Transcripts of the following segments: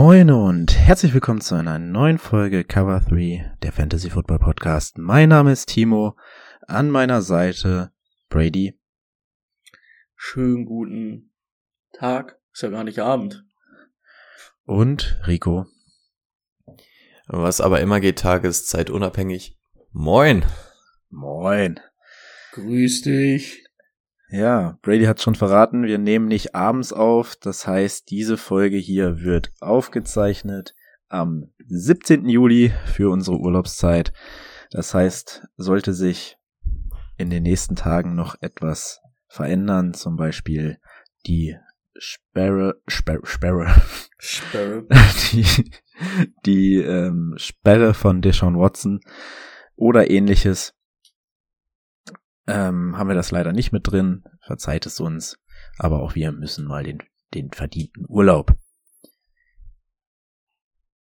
Moin und herzlich willkommen zu einer neuen Folge Cover 3 der Fantasy Football Podcast. Mein Name ist Timo, an meiner Seite Brady. Schönen guten Tag, ist ja gar nicht Abend. Und Rico. Was aber immer geht, tageszeitunabhängig. Moin. Moin. Grüß dich. Ja, Brady hat schon verraten, wir nehmen nicht abends auf. Das heißt, diese Folge hier wird aufgezeichnet am 17. Juli für unsere Urlaubszeit. Das heißt, sollte sich in den nächsten Tagen noch etwas verändern, zum Beispiel die Sperre, Sperre, Sperre, Sperre. die, die ähm, Sperre von Deshaun Watson oder ähnliches, ähm, haben wir das leider nicht mit drin. Verzeiht es uns. Aber auch wir müssen mal den, den verdienten Urlaub.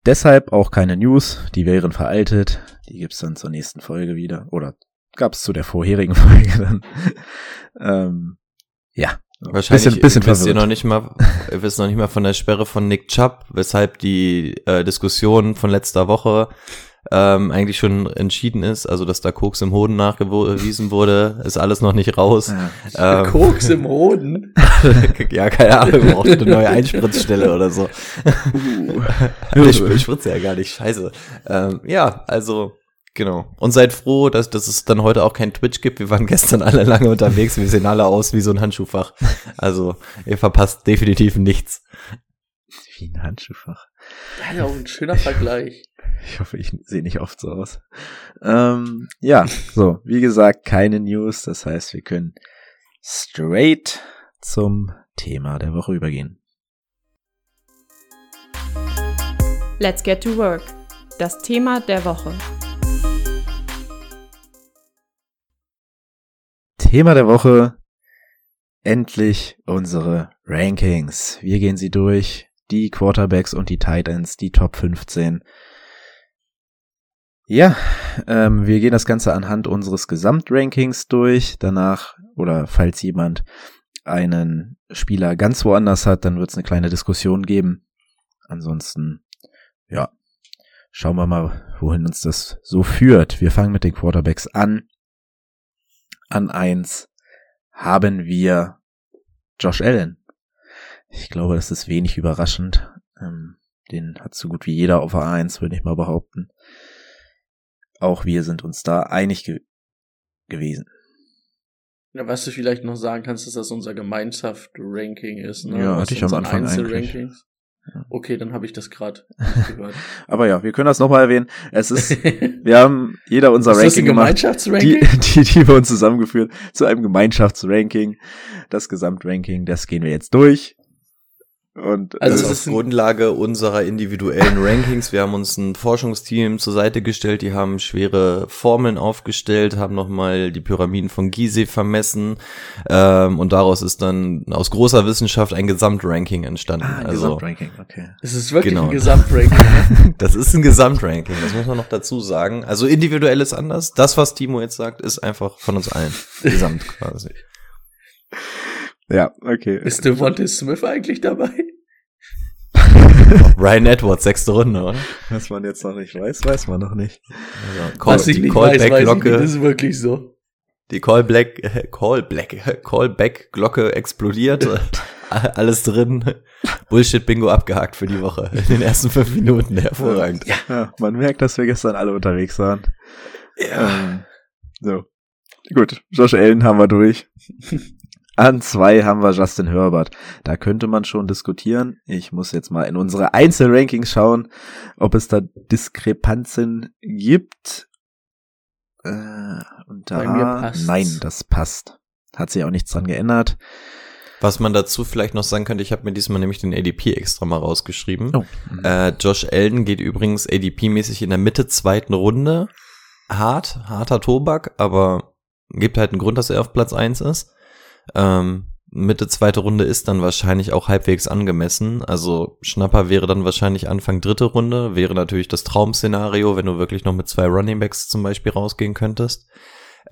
Deshalb auch keine News, die wären veraltet. Die gibt's dann zur nächsten Folge wieder. Oder gab's zu der vorherigen Folge dann. ähm, ja. Wahrscheinlich bisschen, bisschen wisst ihr noch nicht mal, wisst noch nicht mal von der Sperre von Nick Chubb, weshalb die äh, Diskussion von letzter Woche ähm, eigentlich schon entschieden ist, also dass da Koks im Hoden nachgewiesen wurde, ist alles noch nicht raus. Ja. Ähm, Koks im Hoden. ja, keine Ahnung, braucht eine neue Einspritzstelle oder so. ich, ich spritze ja gar nicht, scheiße. Ähm, ja, also, genau. Und seid froh, dass, dass es dann heute auch kein Twitch gibt. Wir waren gestern alle lange unterwegs, wir sehen alle aus wie so ein Handschuhfach. Also, ihr verpasst definitiv nichts. Wie ein Handschuhfach. Ja, auch ein schöner Vergleich. Ich hoffe, ich sehe nicht oft so aus. Ähm, ja, so, wie gesagt, keine News. Das heißt, wir können straight zum Thema der Woche übergehen. Let's get to work. Das Thema der Woche. Thema der Woche. Endlich unsere Rankings. Wir gehen sie durch. Die Quarterbacks und die Tight Ends, die Top 15. Ja, ähm, wir gehen das Ganze anhand unseres Gesamtrankings durch. Danach, oder falls jemand einen Spieler ganz woanders hat, dann wird es eine kleine Diskussion geben. Ansonsten, ja, schauen wir mal, wohin uns das so führt. Wir fangen mit den Quarterbacks an. An eins haben wir Josh Allen. Ich glaube, das ist wenig überraschend. Ähm, den hat so gut wie jeder auf A1, würde ich mal behaupten. Auch wir sind uns da einig ge gewesen. Ja, was du vielleicht noch sagen kannst, ist, dass unser Gemeinschaft-Ranking ist. Ne? Ja, Was hatte ich am Anfang. Ja. Okay, dann habe ich das gerade gehört. Aber ja, wir können das nochmal erwähnen. Es ist, wir haben jeder unser ist das Ranking ein gemacht. Gemeinschaftsranking? Die, die, die wir uns zusammengeführt zu einem Gemeinschaftsranking. Das Gesamtranking, das gehen wir jetzt durch. Und Also das es ist ist auf ein- Grundlage unserer individuellen Rankings. Wir haben uns ein Forschungsteam zur Seite gestellt, die haben schwere Formeln aufgestellt, haben nochmal die Pyramiden von Gizeh vermessen ähm, und daraus ist dann aus großer Wissenschaft ein Gesamtranking entstanden. ah, also Gesamtranking, okay. Es ist wirklich Genau. ein Gesamtranking. das ist ein Gesamtranking, das muss man noch dazu sagen. Also individuell ist anders. Das, was Timo jetzt sagt, ist einfach von uns allen. Gesamt quasi. Ja, okay. ist Devontae Smith eigentlich dabei? Ryan Edwards, sechste Runde, oder? Was man jetzt noch nicht weiß, weiß man noch nicht. Also, Call, Was ich die nicht weiß, weiß ich nicht. Callback-Glocke. Das ist wirklich so. Die Callback, äh, Callback, Callback-Glocke explodiert. Alles drin. Bullshit-Bingo abgehakt für die Woche. In den ersten fünf Minuten. Hervorragend. Ja, man merkt, dass wir gestern alle unterwegs waren. Ähm, so. Gut, Josh Allen haben wir durch. An zwei haben wir Justin Herbert. Da könnte man schon diskutieren. Ich muss jetzt mal in unsere Einzelrankings schauen, ob es da Diskrepanzen gibt. Äh, und da, Bei mir passt's. nein, das passt. Hat sich auch nichts dran geändert. Was man dazu vielleicht noch sagen könnte, ich habe mir diesmal nämlich den ADP extra mal rausgeschrieben. Oh. Äh, Josh Allen geht übrigens ADP-mäßig in der Mitte zweiten Runde. Hart, harter Tobak, aber gibt halt einen Grund, dass er auf Platz eins ist. Ähm, Mitte zweite Runde ist dann wahrscheinlich auch halbwegs angemessen. Also Schnapper wäre dann wahrscheinlich Anfang dritte Runde. Wäre natürlich das Traum-Szenario, wenn du wirklich noch mit zwei Running Backs zum Beispiel rausgehen könntest.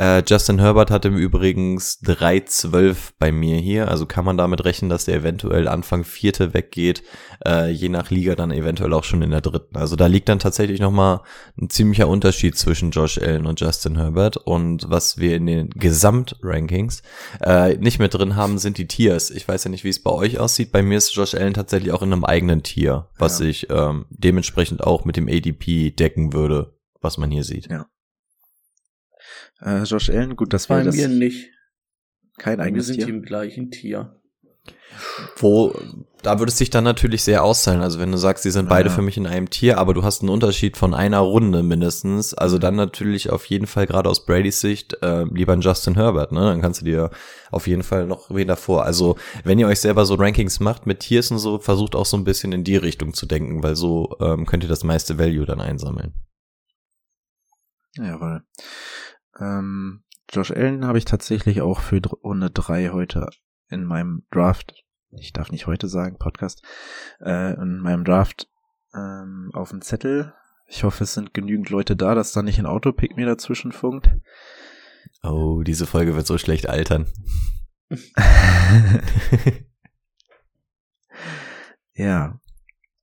Äh, Justin Herbert hat im Übrigens 3-12 bei mir hier, also kann man damit rechnen, dass der eventuell Anfang vierte weggeht, äh, je nach Liga dann eventuell auch schon in der dritten. Also da liegt dann tatsächlich nochmal ein ziemlicher Unterschied zwischen Josh Allen und Justin Herbert und was wir in den Gesamtrankings äh, nicht mit drin haben, sind die Tiers. Ich weiß ja nicht, wie es bei euch aussieht. Bei mir ist Josh Allen tatsächlich auch in einem eigenen Tier, was Ja. ich ähm, dementsprechend auch mit dem ADP decken würde, was man hier sieht. Ja. Äh, Josh Allen, gut, dass Bei wir das mir nicht. kein Wir eigenes sind Tier. im gleichen Tier. Wo, da würde es sich dann natürlich sehr auszahlen. Also wenn du sagst, die sind beide Ja. für mich in einem Tier, aber du hast einen Unterschied von einer Runde mindestens. Also dann natürlich auf jeden Fall gerade aus Bradys Sicht äh, lieber ein Justin Herbert, ne? Dann kannst du dir auf jeden Fall noch wen davor. Also wenn ihr euch selber so Rankings macht mit Tiers und so, versucht auch so ein bisschen in die Richtung zu denken, weil so ähm, könnt ihr das meiste Value dann einsammeln. Jawohl. Ähm, Josh Allen habe ich tatsächlich auch für Runde drei heute in meinem Draft, ich darf nicht heute sagen, Podcast, äh, in meinem Draft ähm, auf dem Zettel. Ich hoffe, es sind genügend Leute da, dass da nicht ein Autopick mir dazwischen funkt. Oh, diese Folge wird so schlecht altern. ja.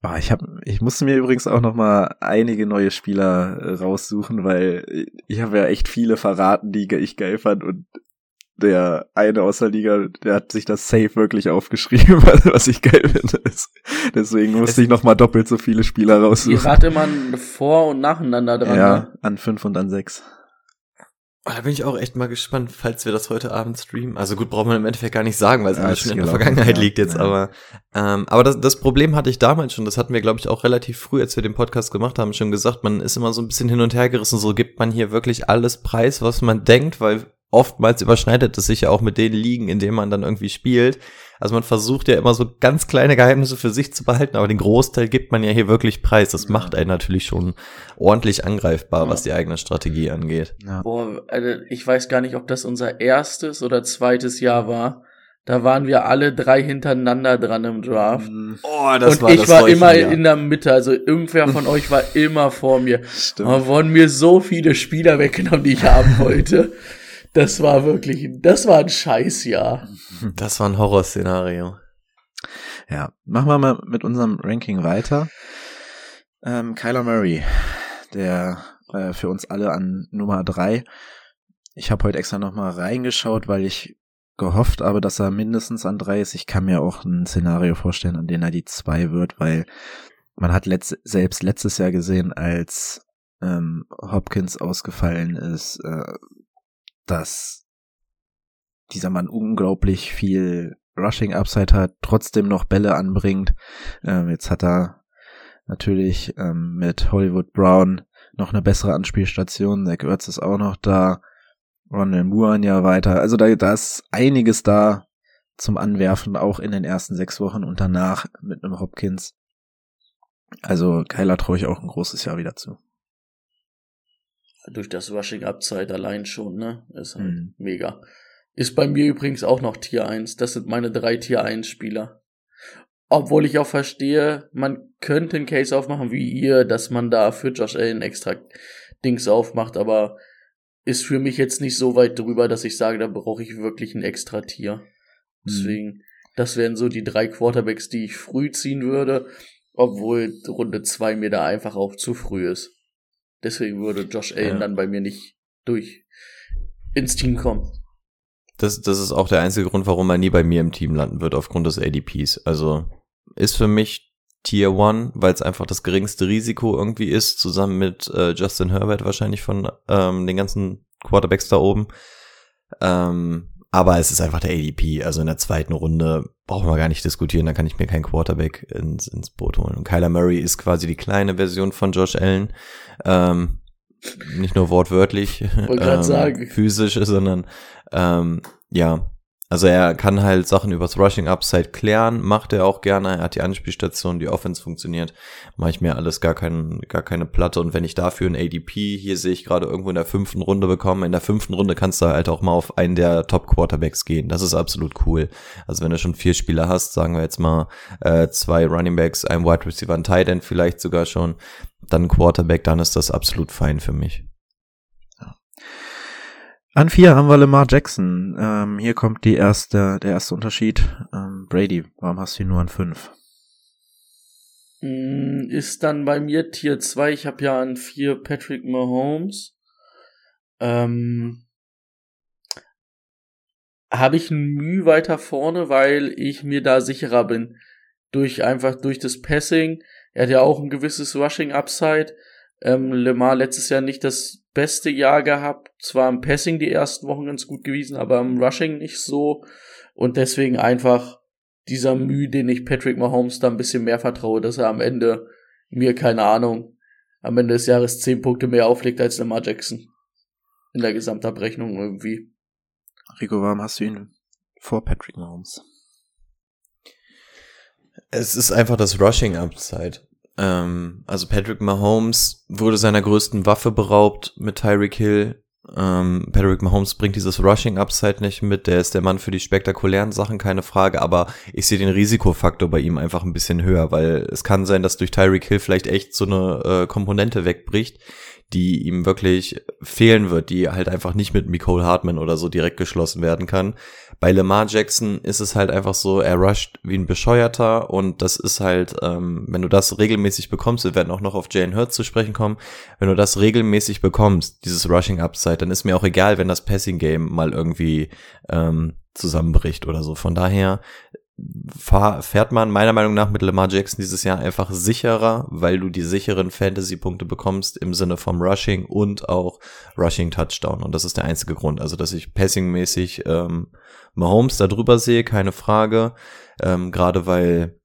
Ah, ich hab, ich musste mir übrigens auch noch mal einige neue Spieler äh, raussuchen, weil ich habe ja echt viele verraten, die ich geil fand und der eine aus der Liga, der hat sich das Safe wirklich aufgeschrieben, was ich geil finde. Deswegen musste ich noch mal doppelt so viele Spieler raussuchen. rate man vor und nacheinander dran. Ja, ne? an fünf und an sechs. Oh, da bin ich auch echt mal gespannt, falls wir das heute Abend streamen. Also gut, braucht man im Endeffekt gar nicht sagen, weil es Ja, schon in der gelaufen, Vergangenheit ja, liegt jetzt. ja. Aber, ähm, aber das, das Problem hatte ich damals schon. Das hatten wir, glaube ich, auch relativ früh, als wir den Podcast gemacht haben, schon gesagt. Man ist immer so ein bisschen hin und her gerissen. So gibt man hier wirklich alles preis, was man denkt, weil oftmals überschneidet es sich ja auch mit den Ligen, in denen man dann irgendwie spielt. Also man versucht ja immer so ganz kleine Geheimnisse für sich zu behalten, aber den Großteil gibt man ja hier wirklich preis. Das macht einen natürlich schon ordentlich angreifbar, Ja. was die eigene Strategie angeht. Ja. Boah, also ich weiß gar nicht, ob das unser erstes oder zweites Jahr war. Da waren wir alle drei hintereinander dran im Draft. Oh, und ich war immer in der Mitte, also irgendwer von euch war immer vor mir. Stimmt. Aber wurden mir so viele Spieler weggenommen, die ich haben wollte. Das war wirklich, das war ein Scheißjahr. Das war ein Horrorszenario. Ja, machen wir mal mit unserem Ranking weiter. Ähm, Kyler Murray, der äh, für uns alle an Nummer drei. Ich habe heute extra noch mal reingeschaut, weil ich gehofft habe, dass er mindestens an drei ist. Ich kann mir auch ein Szenario vorstellen, an dem er die zwei wird, weil man hat letzt, selbst letztes Jahr gesehen, als ähm, Hopkins ausgefallen ist, äh, dass dieser Mann unglaublich viel Rushing Upside hat, trotzdem noch Bälle anbringt. Ähm, jetzt hat er natürlich ähm, mit Hollywood Brown noch eine bessere Anspielstation. Zach Ertz ist auch noch da. Ronald ein Jahr weiter. Also da, da ist einiges da zum Anwerfen, auch in den ersten sechs Wochen und danach mit einem Hopkins. Also Kyler traue ich auch ein großes Jahr wieder zu. Durch das Rushing Upside allein schon, ne? Ist halt Mhm. mega. Ist bei mir übrigens auch noch Tier 1. Das sind meine drei Tier 1 Spieler. Obwohl ich auch verstehe, man könnte einen Case aufmachen wie ihr, dass man da für Josh Allen extra Dings aufmacht, aber ist für mich jetzt nicht so weit drüber, dass ich sage, da brauche ich wirklich ein extra Tier. Deswegen, das wären so die drei Quarterbacks, die ich früh ziehen würde, obwohl Runde 2 mir da einfach auch zu früh ist. Deswegen würde Josh Allen Ja. dann bei mir nicht durch ins Team kommen. Das, das ist auch der einzige Grund, warum er nie bei mir im Team landen wird, aufgrund des ADPs. Also ist für mich Tier 1, weil es einfach das geringste Risiko irgendwie ist, zusammen mit äh, Justin Herbert wahrscheinlich von ähm, den ganzen Quarterbacks da oben. Ähm, aber es ist einfach der ADP. Also in der zweiten Runde brauchen wir gar nicht diskutieren, da kann ich mir keinen Quarterback ins, ins Boot holen. Und Kyler Murray ist quasi die kleine Version von Josh Allen. Ähm, nicht nur wortwörtlich, ähm, sagen. physisch, sondern ähm, ja, Also er kann halt Sachen übers Rushing Upside klären, macht er auch gerne. Er hat die Anspielstation, die Offense funktioniert. Mache ich mir alles gar, kein, gar keine Platte. Und wenn ich dafür ein ADP, hier sehe ich gerade irgendwo in der fünften Runde bekommen, in der fünften Runde kannst du halt auch mal auf einen der Top Quarterbacks gehen. Das ist absolut cool. Also wenn du schon vier Spieler hast, sagen wir jetzt mal äh, zwei Running Backs, ein Wide Receiver, ein Tight End vielleicht sogar schon, dann Quarterback, dann ist das absolut fein für mich. An vier haben wir Lamar Jackson. Ähm, hier kommt die erste, der erste Unterschied. Ähm, Brady, warum hast du ihn nur an fünf? Mm, Ist dann bei mir Tier 2. Ich habe ja an vier Patrick Mahomes. Ähm, habe ich ein Mühe weiter vorne, weil ich mir da sicherer bin. Durch einfach durch das Passing. Er hat ja auch ein gewisses Rushing Upside. Ähm, Lemar letztes Jahr nicht das beste Jahr gehabt. Zwar im Passing die ersten Wochen ganz gut gewesen, aber im Rushing nicht so. Und deswegen einfach dieser Mühe, den ich Patrick Mahomes da ein bisschen mehr vertraue, dass er am Ende mir, keine Ahnung, am Ende des Jahres zehn Punkte mehr auflegt als Lamar Jackson. In der Gesamtabrechnung irgendwie. Rico, warum hast du ihn vor Patrick Mahomes? Es ist einfach das Rushing Upside. Ähm, also Patrick Mahomes wurde seiner größten Waffe beraubt mit Tyreek Hill. Ähm, Patrick Mahomes bringt dieses Rushing Upside nicht mit. Der ist der Mann für die spektakulären Sachen, keine Frage. Aber ich sehe den Risikofaktor bei ihm einfach ein bisschen höher, weil es kann sein, dass durch Tyreek Hill vielleicht echt so eine äh, Komponente wegbricht, die ihm wirklich fehlen wird, die halt einfach nicht mit Nicole Hartman oder so direkt geschlossen werden kann. Bei Lamar Jackson ist es halt einfach so, er rusht wie ein Bescheuerter und das ist halt, ähm, wenn du das regelmäßig bekommst, wir werden auch noch auf Jane Hurts zu sprechen kommen, wenn du das regelmäßig bekommst, dieses Rushing Upside, dann ist mir auch egal, wenn das Passing Game mal irgendwie ähm, zusammenbricht oder so. Von daher fahr, fährt man meiner Meinung nach mit Lamar Jackson dieses Jahr einfach sicherer, weil du die sicheren Fantasy-Punkte bekommst im Sinne vom Rushing und auch Rushing Touchdown. Und das ist der einzige Grund. Also, dass ich passing-mäßig ähm, Mahomes da drüber sehe, keine Frage. Ähm, Gerade weil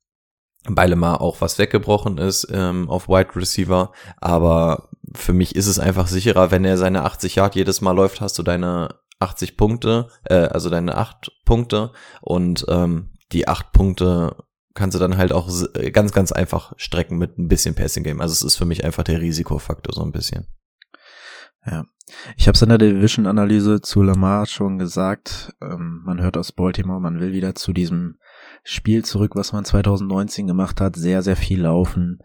bei Lamar auch was weggebrochen ist ähm, auf Wide Receiver. Aber für mich ist es einfach sicherer, wenn er seine 80 Yard jedes Mal läuft, hast du deine 80 Punkte, äh, also deine 8 Punkte und ähm, die acht Punkte kannst du dann halt auch ganz, ganz einfach strecken mit ein bisschen Passing Game. Also es ist für mich einfach der Risikofaktor so ein bisschen. Ja, ich habe es in der Division-Analyse zu Lamar schon gesagt. Ähm, man hört aus Baltimore, man will wieder zu diesem Spiel zurück, was man 2019 gemacht hat. Sehr, sehr viel laufen.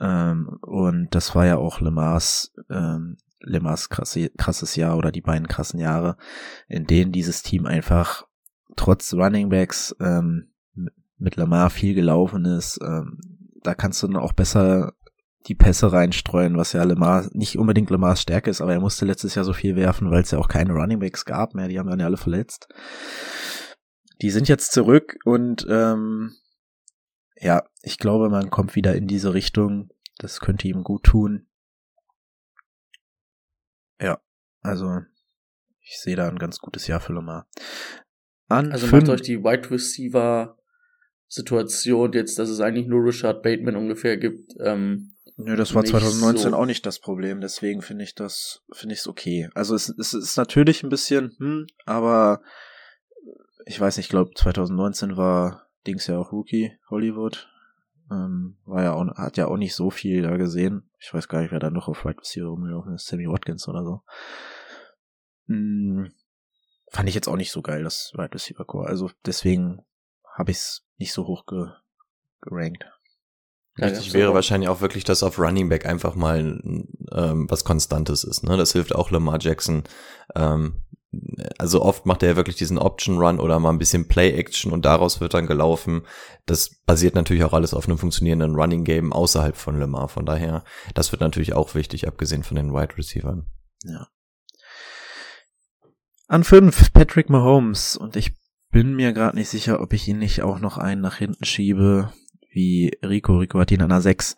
Ähm, und das war ja auch Lamars, ähm, Lamars krasse, krasses Jahr oder die beiden krassen Jahre, in denen dieses Team einfach trotz Running Backs ähm, mit Lamar viel gelaufen ist. Ähm, da kannst du dann auch besser die Pässe reinstreuen, was ja Lamar nicht unbedingt Lamars Stärke ist, aber er musste letztes Jahr so viel werfen, weil es ja auch keine Running Backs gab mehr. Die haben dann ja alle verletzt. Die sind jetzt zurück und ähm, ja, ich glaube, man kommt wieder in diese Richtung. Das könnte ihm gut tun. Ja, also ich sehe da ein ganz gutes Jahr für Lamar an. Also macht euch die Wide Receiver Situation jetzt, dass es eigentlich nur Richard Bateman ungefähr gibt. Ähm, Nö, das war 2019 so. auch nicht das Problem, deswegen finde ich das, finde ich es okay. Also es, es ist natürlich ein bisschen, hm, aber ich weiß nicht, ich glaube 2019 war Dings ja auch Rookie Hollywood. Ähm, war ja auch, hat ja auch nicht so viel da gesehen. Ich weiß gar nicht, wer da noch auf Wide Receiver rumgelaufen ist, Sammy Watkins oder so. Hm, fand ich jetzt auch nicht so geil, das Wide Receiver Core. Also deswegen habe ich es nicht so hoch ge gerankt. Richtig wäre auch. wahrscheinlich auch wirklich, dass auf Running Back einfach mal ähm, was Konstantes ist. Ne? Das hilft auch Lamar Jackson. Ähm, also oft macht er wirklich diesen Option Run oder mal ein bisschen Play Action und daraus wird dann gelaufen. Das basiert natürlich auch alles auf einem funktionierenden Running Game außerhalb von Lamar. Von daher, das wird natürlich auch wichtig, abgesehen von den Wide Receivern. Ja. An fünf Patrick Mahomes und ich bin mir gerade nicht sicher, ob ich ihn nicht auch noch einen nach hinten schiebe, wie Rico. Rico hat ihn an der sechs.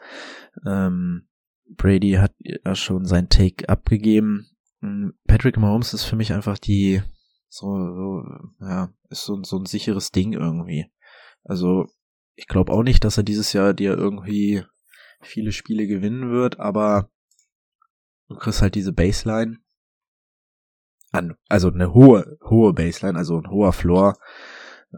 Ähm, Brady hat ja schon sein Take abgegeben. Hm, Patrick Mahomes ist für mich einfach die so, so ja, ist so, so ein sicheres Ding irgendwie. Also ich glaube auch nicht, dass er dieses Jahr dir irgendwie viele Spiele gewinnen wird, aber du kriegst halt diese Baseline an, also eine hohe, hohe Baseline, also ein hoher Floor.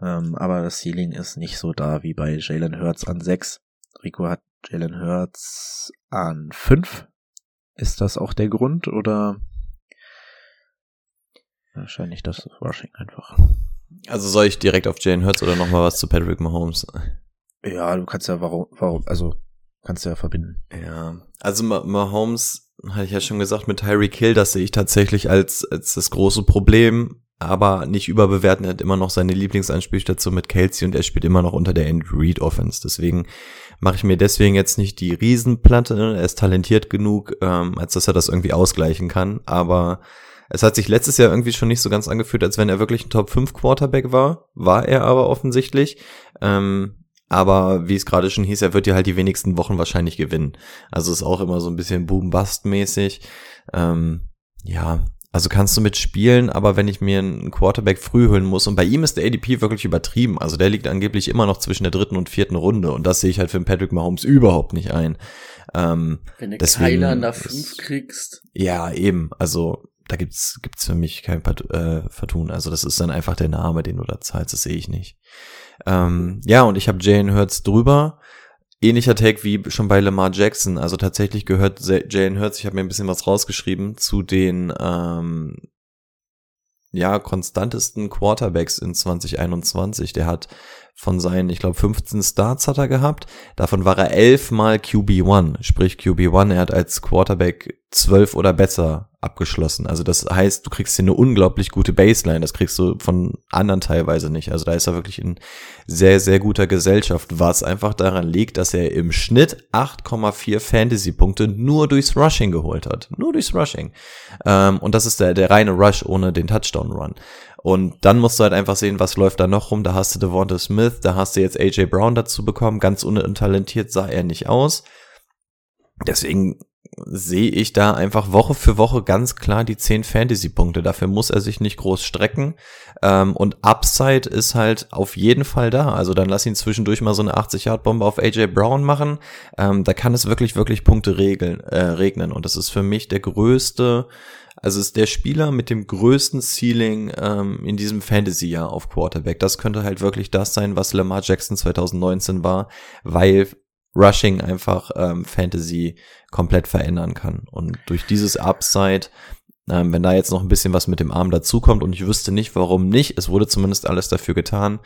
Ähm, aber das Ceiling ist nicht so da wie bei Jalen Hurts an 6. Rico hat Jalen Hurts an 5. Ist das auch der Grund oder wahrscheinlich das Rushing einfach? Also soll ich direkt auf Jalen Hurts oder nochmal was zu Patrick Mahomes? Ja, du kannst ja warum, warum, also kannst du ja verbinden. Ja, also Mahomes hatte ich ja schon gesagt mit Tyreek Hill, das sehe ich tatsächlich als als das große Problem aber nicht überbewerten. Er hat immer noch seine Lieblingsanspielstation mit Kelsey und er spielt immer noch unter der Andrew Reid Offense. Deswegen mache ich mir deswegen jetzt nicht die Riesenplatte. Er ist talentiert genug, ähm, als dass er das irgendwie ausgleichen kann. Aber es hat sich letztes Jahr irgendwie schon nicht so ganz angefühlt, als wenn er wirklich ein Top 5 Quarterback war. War er aber offensichtlich. Ähm, aber wie es gerade schon hieß, er wird ja halt die wenigsten Wochen wahrscheinlich gewinnen. Also ist auch immer so ein bisschen Boom-Bust-mäßig. Ähm, ja, also kannst du mitspielen, aber wenn ich mir einen Quarterback früh holen muss, und bei ihm ist der ADP wirklich übertrieben, also der liegt angeblich immer noch zwischen der dritten und vierten Runde und das sehe ich halt für Patrick Mahomes überhaupt nicht ein. Ähm, wenn du Kyler an der 5 kriegst. Ja, eben, also da gibt's gibt's für mich kein äh, Vertun. Also das ist dann einfach der Name, den du da zahlst, das sehe ich nicht. Ähm, ja, und ich habe Jane Hurts drüber ähnlicher Take wie schon bei Lamar Jackson. Also tatsächlich gehört Jalen Hurts, ich habe mir ein bisschen was rausgeschrieben, zu den ähm, ja konstantesten Quarterbacks in 2021. Der hat von seinen, ich glaube, 15 Starts hat er gehabt. Davon war er elfmal QB1, sprich QB1. Er hat als Quarterback zwölf oder besser abgeschlossen. Also das heißt, du kriegst hier eine unglaublich gute Baseline. Das kriegst du von anderen teilweise nicht. Also da ist er wirklich in sehr, sehr guter Gesellschaft, was einfach daran liegt, dass er im Schnitt 8,4 Fantasy-Punkte nur durchs Rushing geholt hat. Nur durchs Rushing. Ähm, und das ist der, der reine Rush ohne den Touchdown-Run. Und dann musst du halt einfach sehen, was läuft da noch rum. Da hast du Devonta Smith, da hast du jetzt AJ Brown dazu bekommen. Ganz untalentiert sah er nicht aus. Deswegen sehe ich da einfach Woche für Woche ganz klar die 10 Fantasy-Punkte. Dafür muss er sich nicht groß strecken. Ähm, und Upside ist halt auf jeden Fall da. Also dann lass ihn zwischendurch mal so eine 80-Yard-Bombe auf AJ Brown machen. Ähm, da kann es wirklich, wirklich Punkte regeln, äh, regnen. Und das ist für mich der größte, also ist der Spieler mit dem größten Ceiling ähm, in diesem Fantasy-Jahr auf Quarterback. Das könnte halt wirklich das sein, was Lamar Jackson 2019 war, weil Rushing einfach ähm, Fantasy komplett verändern kann. Und durch dieses Upside, ähm, wenn da jetzt noch ein bisschen was mit dem Arm dazukommt und ich wüsste nicht, warum nicht, es wurde zumindest alles dafür getan,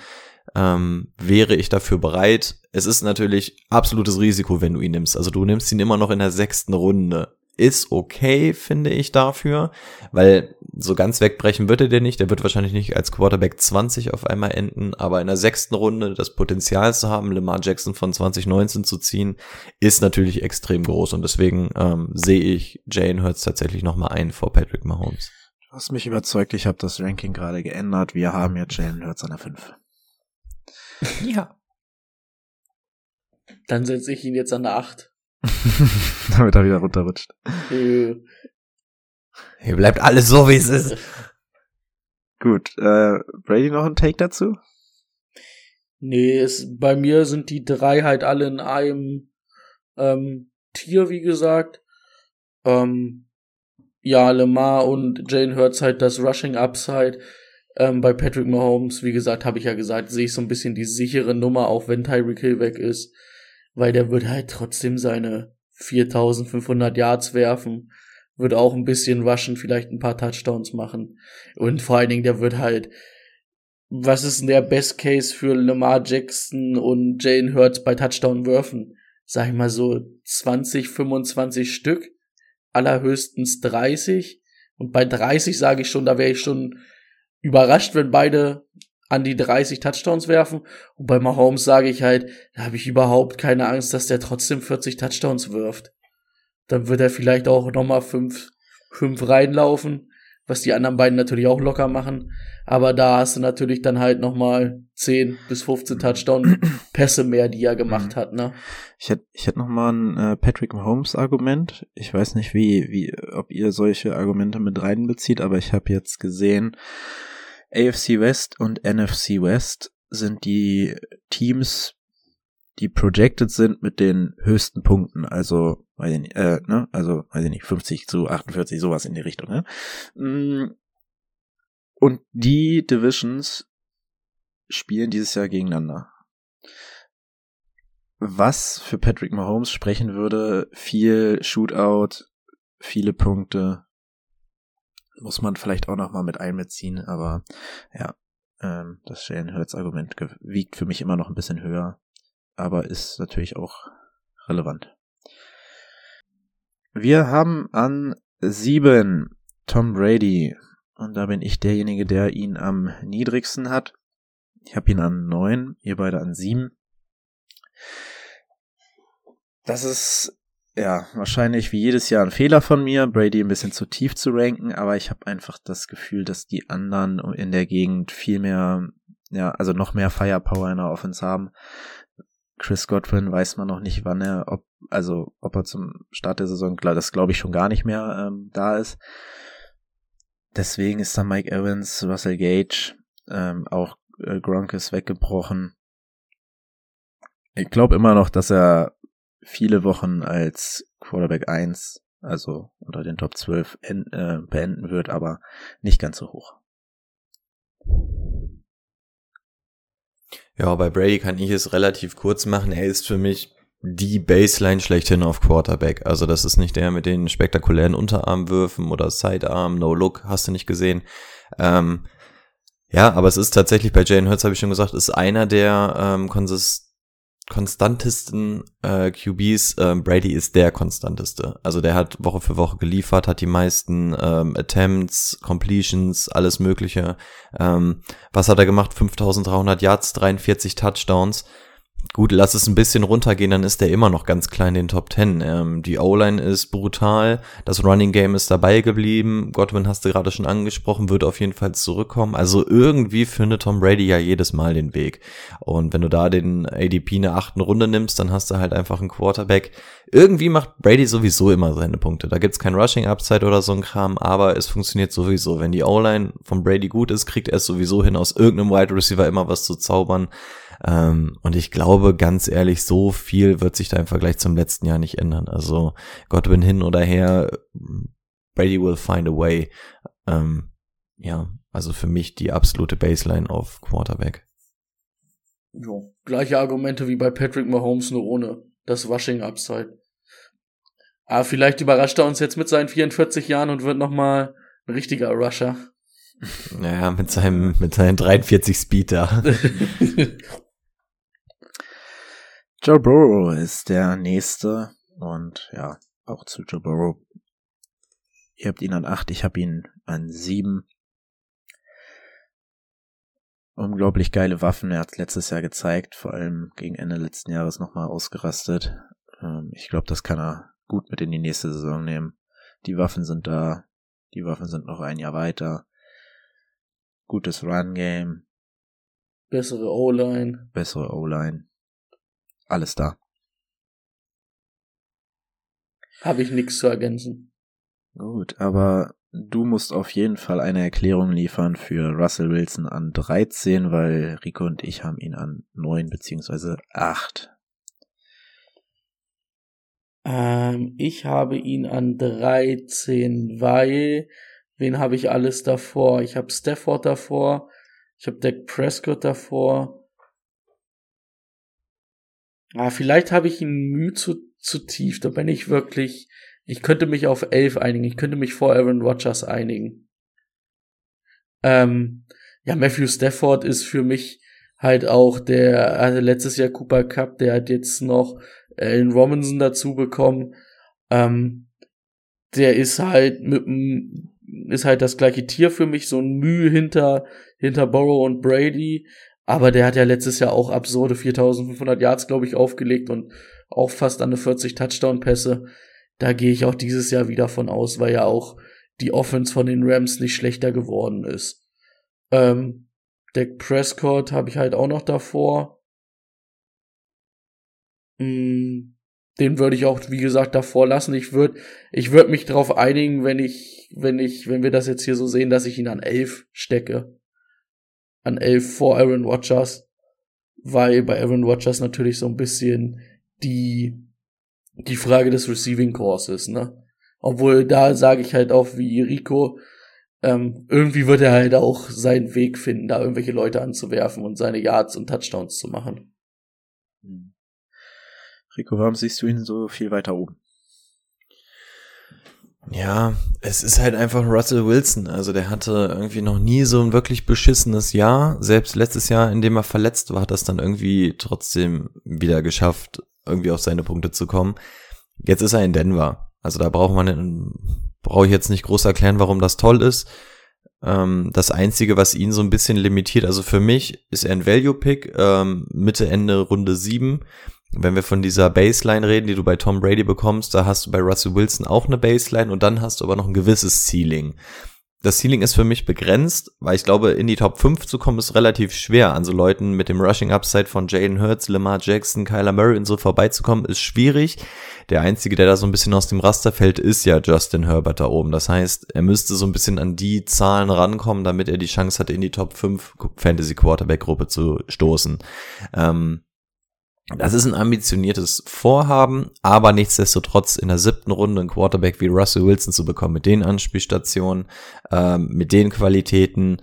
ähm, wäre ich dafür bereit. Es ist natürlich absolutes Risiko, wenn du ihn nimmst. Also du nimmst ihn immer noch in der sechsten Runde ist okay, finde ich dafür, weil so ganz wegbrechen wird er dir nicht. Der wird wahrscheinlich nicht als Quarterback 20 auf einmal enden, aber in der sechsten Runde das Potenzial zu haben, Lamar Jackson von 2019 zu ziehen, ist natürlich extrem groß und deswegen ähm, sehe ich Jane Hurts tatsächlich nochmal ein vor Patrick Mahomes. Du hast mich überzeugt, ich habe das Ranking gerade geändert. Wir haben jetzt Jalen Hurts an der 5. Ja. Dann setze ich ihn jetzt an der 8. Damit er wieder runterrutscht. Hier bleibt alles so, wie es ist. Gut, äh, Brady noch ein Take dazu? Nee, es, bei mir sind die drei halt alle in einem ähm, Tier, wie gesagt. Ähm, ja, Lemar und Jane Hurts halt das Rushing Upside. Ähm, bei Patrick Mahomes, wie gesagt, habe ich ja gesagt, sehe ich so ein bisschen die sichere Nummer, auch wenn Tyreek Hill weg ist weil der wird halt trotzdem seine 4500 Yards werfen, wird auch ein bisschen waschen, vielleicht ein paar Touchdowns machen und vor allen Dingen der wird halt was ist denn der Best Case für Lamar Jackson und Jane Hurts bei Touchdown würfen? Sag ich mal so 20, 25 Stück, allerhöchstens 30 und bei 30 sage ich schon, da wäre ich schon überrascht, wenn beide an die 30 Touchdowns werfen. Und bei Mahomes sage ich halt, da habe ich überhaupt keine Angst, dass der trotzdem 40 Touchdowns wirft. Dann wird er vielleicht auch nochmal fünf, fünf reinlaufen, was die anderen beiden natürlich auch locker machen. Aber da hast du natürlich dann halt nochmal 10 bis 15 Touchdown-Pässe mehr, die er gemacht hat, ne? Ich hätte ich hätt noch mal ein äh, Patrick Mahomes-Argument. Ich weiß nicht, wie, wie, ob ihr solche Argumente mit reinbezieht, aber ich habe jetzt gesehen, AFC West und NFC West sind die Teams, die projected sind mit den höchsten Punkten. Also, weiß ich nicht, äh, ne? Also, weiß ich nicht, 50 zu 48, sowas in die Richtung, ne? Mm, Und die Divisions spielen dieses Jahr gegeneinander. Was für Patrick Mahomes sprechen würde, viel Shootout, viele Punkte, muss man vielleicht auch noch mal mit einbeziehen, aber ja, ähm, das Jalen Hurts Argument wiegt für mich immer noch ein bisschen höher, aber ist natürlich auch relevant. Wir haben an sieben Tom Brady und da bin ich derjenige, der ihn am niedrigsten hat. Ich habe ihn an neun, ihr beide an sieben. Das ist ja wahrscheinlich wie jedes Jahr ein Fehler von mir, Brady ein bisschen zu tief zu ranken, aber ich habe einfach das Gefühl, dass die anderen in der Gegend viel mehr, ja, also noch mehr Firepower in der Offense haben. Chris Godwin weiß man noch nicht, wann er, ob, also ob er zum Start der Saison, das glaube ich schon gar nicht mehr ähm, da ist. Deswegen ist da Mike Evans, Russell Gage, ähm, auch äh, Gronk ist weggebrochen. Ich glaube immer noch, dass er viele Wochen als Quarterback 1, also unter den Top 12, en, äh, beenden wird, aber nicht ganz so hoch. Ja, bei Brady kann ich es relativ kurz machen. Er ist für mich die Baseline schlechthin auf Quarterback. Also das ist nicht der mit den spektakulären Unterarmwürfen oder Sidearm, No Look, hast du nicht gesehen. Ähm, ja, aber es ist tatsächlich bei Jane Hurts, habe ich schon gesagt, ist einer der ähm, konsist konstantesten äh, QBs. Ähm, Brady ist der konstanteste. Also der hat Woche für Woche geliefert, hat die meisten ähm, Attempts, Completions, alles Mögliche. Ähm, was hat er gemacht? 5300 Yards, 43 Touchdowns. Gut, lass es ein bisschen runtergehen, dann ist der immer noch ganz klein in den Top 10. Ähm, die O-Line ist brutal, das Running Game ist dabei geblieben. Godwin hast du gerade schon angesprochen, wird auf jeden Fall zurückkommen. Also irgendwie findet Tom Brady ja jedes Mal den Weg. Und wenn du da den ADP in der achten Runde nimmst, dann hast du halt einfach einen Quarterback. Irgendwie macht Brady sowieso immer seine Punkte. Da gibt's kein Rushing Upside oder so ein Kram, aber es funktioniert sowieso. Wenn die O-Line von Brady gut ist, kriegt er es sowieso hin, aus irgendeinem Wide Receiver immer was zu zaubern. Ähm, und ich glaube, ganz ehrlich, so viel wird sich da im Vergleich zum letzten Jahr nicht ändern. Also Godwin hin oder her, Brady will find a way. Ähm, ja, also für mich die absolute Baseline auf Quarterback. Jo, gleiche Argumente wie bei Patrick Mahomes, nur ohne das Washing Upside. Aber vielleicht überrascht er uns jetzt mit seinen 44 Jahren und wird nochmal ein richtiger Rusher. Naja, mit seinem, mit seinen 43 Speeder. Joe Burrow ist der nächste und ja, auch zu Joe Burrow. Ihr habt ihn an acht, ich habe ihn an sieben. Unglaublich geile Waffen, er hat letztes Jahr gezeigt, vor allem gegen Ende letzten Jahres nochmal ausgerastet. Ähm, ich glaube, das kann er gut mit in die nächste Saison nehmen. Die Waffen sind da, die Waffen sind noch ein Jahr weiter. Gutes Run-Game. Bessere O-Line. Bessere O-Line alles da. Habe ich nichts zu ergänzen. Gut, aber du musst auf jeden Fall eine Erklärung liefern für Russell Wilson an 13, weil Rico und ich haben ihn an 9 beziehungsweise 8. Ähm, ich habe ihn an 13, weil wen habe ich alles davor? Ich habe Stafford davor, ich habe Dak Prescott davor, Ah, vielleicht habe ich ihn Mühe zu, zu tief. Da bin ich wirklich. Ich könnte mich auf elf einigen. Ich könnte mich vor Aaron Rodgers einigen. Ähm, ja, Matthew Stafford ist für mich halt auch der, also letztes Jahr Cooper Cup, der hat jetzt noch Allen Robinson dazu bekommen. Ähm, der ist halt mit ist halt das gleiche Tier für mich, so ein Mühe hinter, hinter Borrow und Brady. Aber der hat ja letztes Jahr auch absurde 4500 Yards, glaube ich, aufgelegt und auch fast an eine 40 Touchdown-Pässe. Da gehe ich auch dieses Jahr wieder von aus, weil ja auch die Offense von den Rams nicht schlechter geworden ist. Ähm, Dak Prescott habe ich halt auch noch davor. Mm, den würde ich auch, wie gesagt, davor lassen. Ich würde, ich würde mich darauf einigen, wenn ich, wenn ich, wenn wir das jetzt hier so sehen, dass ich ihn an elf stecke an 11 vor Aaron Rodgers, weil bei Aaron Rodgers natürlich so ein bisschen die, die Frage des Receiving Cores ist, ne? Obwohl da sage ich halt auch wie Rico, ähm, irgendwie wird er halt auch seinen Weg finden, da irgendwelche Leute anzuwerfen und seine Yards und Touchdowns zu machen. Hm. Rico, warum siehst du ihn so viel weiter oben? Ja, es ist halt einfach Russell Wilson. Also der hatte irgendwie noch nie so ein wirklich beschissenes Jahr. Selbst letztes Jahr, in dem er verletzt war, hat das dann irgendwie trotzdem wieder geschafft, irgendwie auf seine Punkte zu kommen. Jetzt ist er in Denver. Also da braucht man, brauche ich jetzt nicht groß erklären, warum das toll ist. Ähm, das Einzige, was ihn so ein bisschen limitiert, also für mich ist er ein Value-Pick, ähm, Mitte, Ende Runde 7. Wenn wir von dieser Baseline reden, die du bei Tom Brady bekommst, da hast du bei Russell Wilson auch eine Baseline und dann hast du aber noch ein gewisses Ceiling. Das Ceiling ist für mich begrenzt, weil ich glaube, in die Top 5 zu kommen ist relativ schwer. An so Leuten mit dem Rushing Upside von Jalen Hurts, Lamar Jackson, Kyler Murray und so vorbeizukommen, ist schwierig. Der einzige, der da so ein bisschen aus dem Raster fällt, ist ja Justin Herbert da oben. Das heißt, er müsste so ein bisschen an die Zahlen rankommen, damit er die Chance hat, in die Top 5 Fantasy Quarterback Gruppe zu stoßen. Ähm, das ist ein ambitioniertes Vorhaben, aber nichtsdestotrotz in der siebten Runde einen Quarterback wie Russell Wilson zu bekommen, mit den Anspielstationen, ähm, mit den Qualitäten,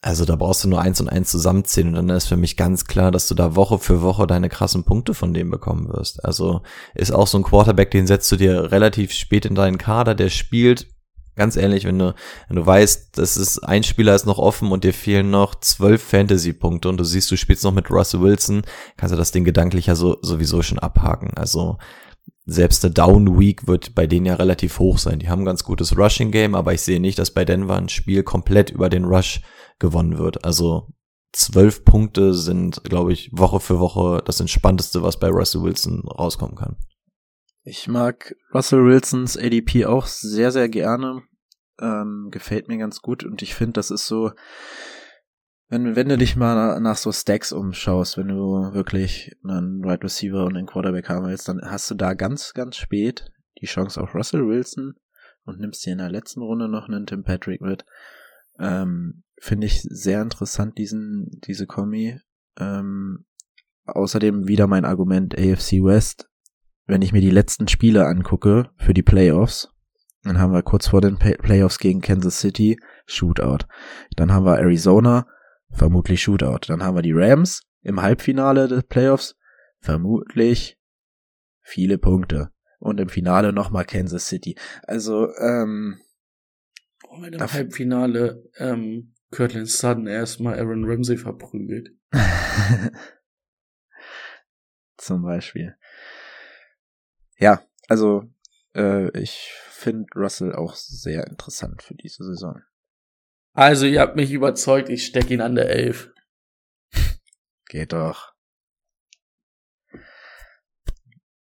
also da brauchst du nur eins und eins zusammenziehen und dann ist für mich ganz klar, dass du da Woche für Woche deine krassen Punkte von dem bekommen wirst. Also ist auch so ein Quarterback, den setzt du dir relativ spät in deinen Kader, der spielt Ganz ehrlich, wenn du, wenn du weißt, dass es ein Spieler ist noch offen und dir fehlen noch zwölf Fantasy-Punkte und du siehst, du spielst noch mit Russell Wilson, kannst du das Ding gedanklich ja so, sowieso schon abhaken. Also selbst der Down Week wird bei denen ja relativ hoch sein. Die haben ganz gutes Rushing Game, aber ich sehe nicht, dass bei Denver ein Spiel komplett über den Rush gewonnen wird. Also zwölf Punkte sind, glaube ich, Woche für Woche das Entspannteste, was bei Russell Wilson rauskommen kann. Ich mag Russell Wilsons ADP auch sehr, sehr gerne. Ähm, gefällt mir ganz gut und ich finde, das ist so, wenn, wenn du dich mal nach so Stacks umschaust, wenn du wirklich einen Wide Receiver und einen Quarterback haben willst, dann hast du da ganz, ganz spät die Chance auf Russell Wilson und nimmst dir in der letzten Runde noch einen Tim Patrick mit. Ähm, Finde ich sehr interessant, diesen, diese Kombi. Ähm, außerdem wieder mein Argument AFC West wenn ich mir die letzten Spiele angucke für die Playoffs, dann haben wir kurz vor den Playoffs gegen Kansas City Shootout. Dann haben wir Arizona, vermutlich Shootout. Dann haben wir die Rams im Halbfinale des Playoffs, vermutlich viele Punkte. Und im Finale nochmal Kansas City. Also, ähm. Oh, im Halbfinale, ähm, Kirtland Sutton erstmal Aaron Ramsey verprügelt. Zum Beispiel ja, also äh, ich finde Russell auch sehr interessant für diese Saison. Also ihr habt mich überzeugt, ich stecke ihn an der Elf. Geht doch.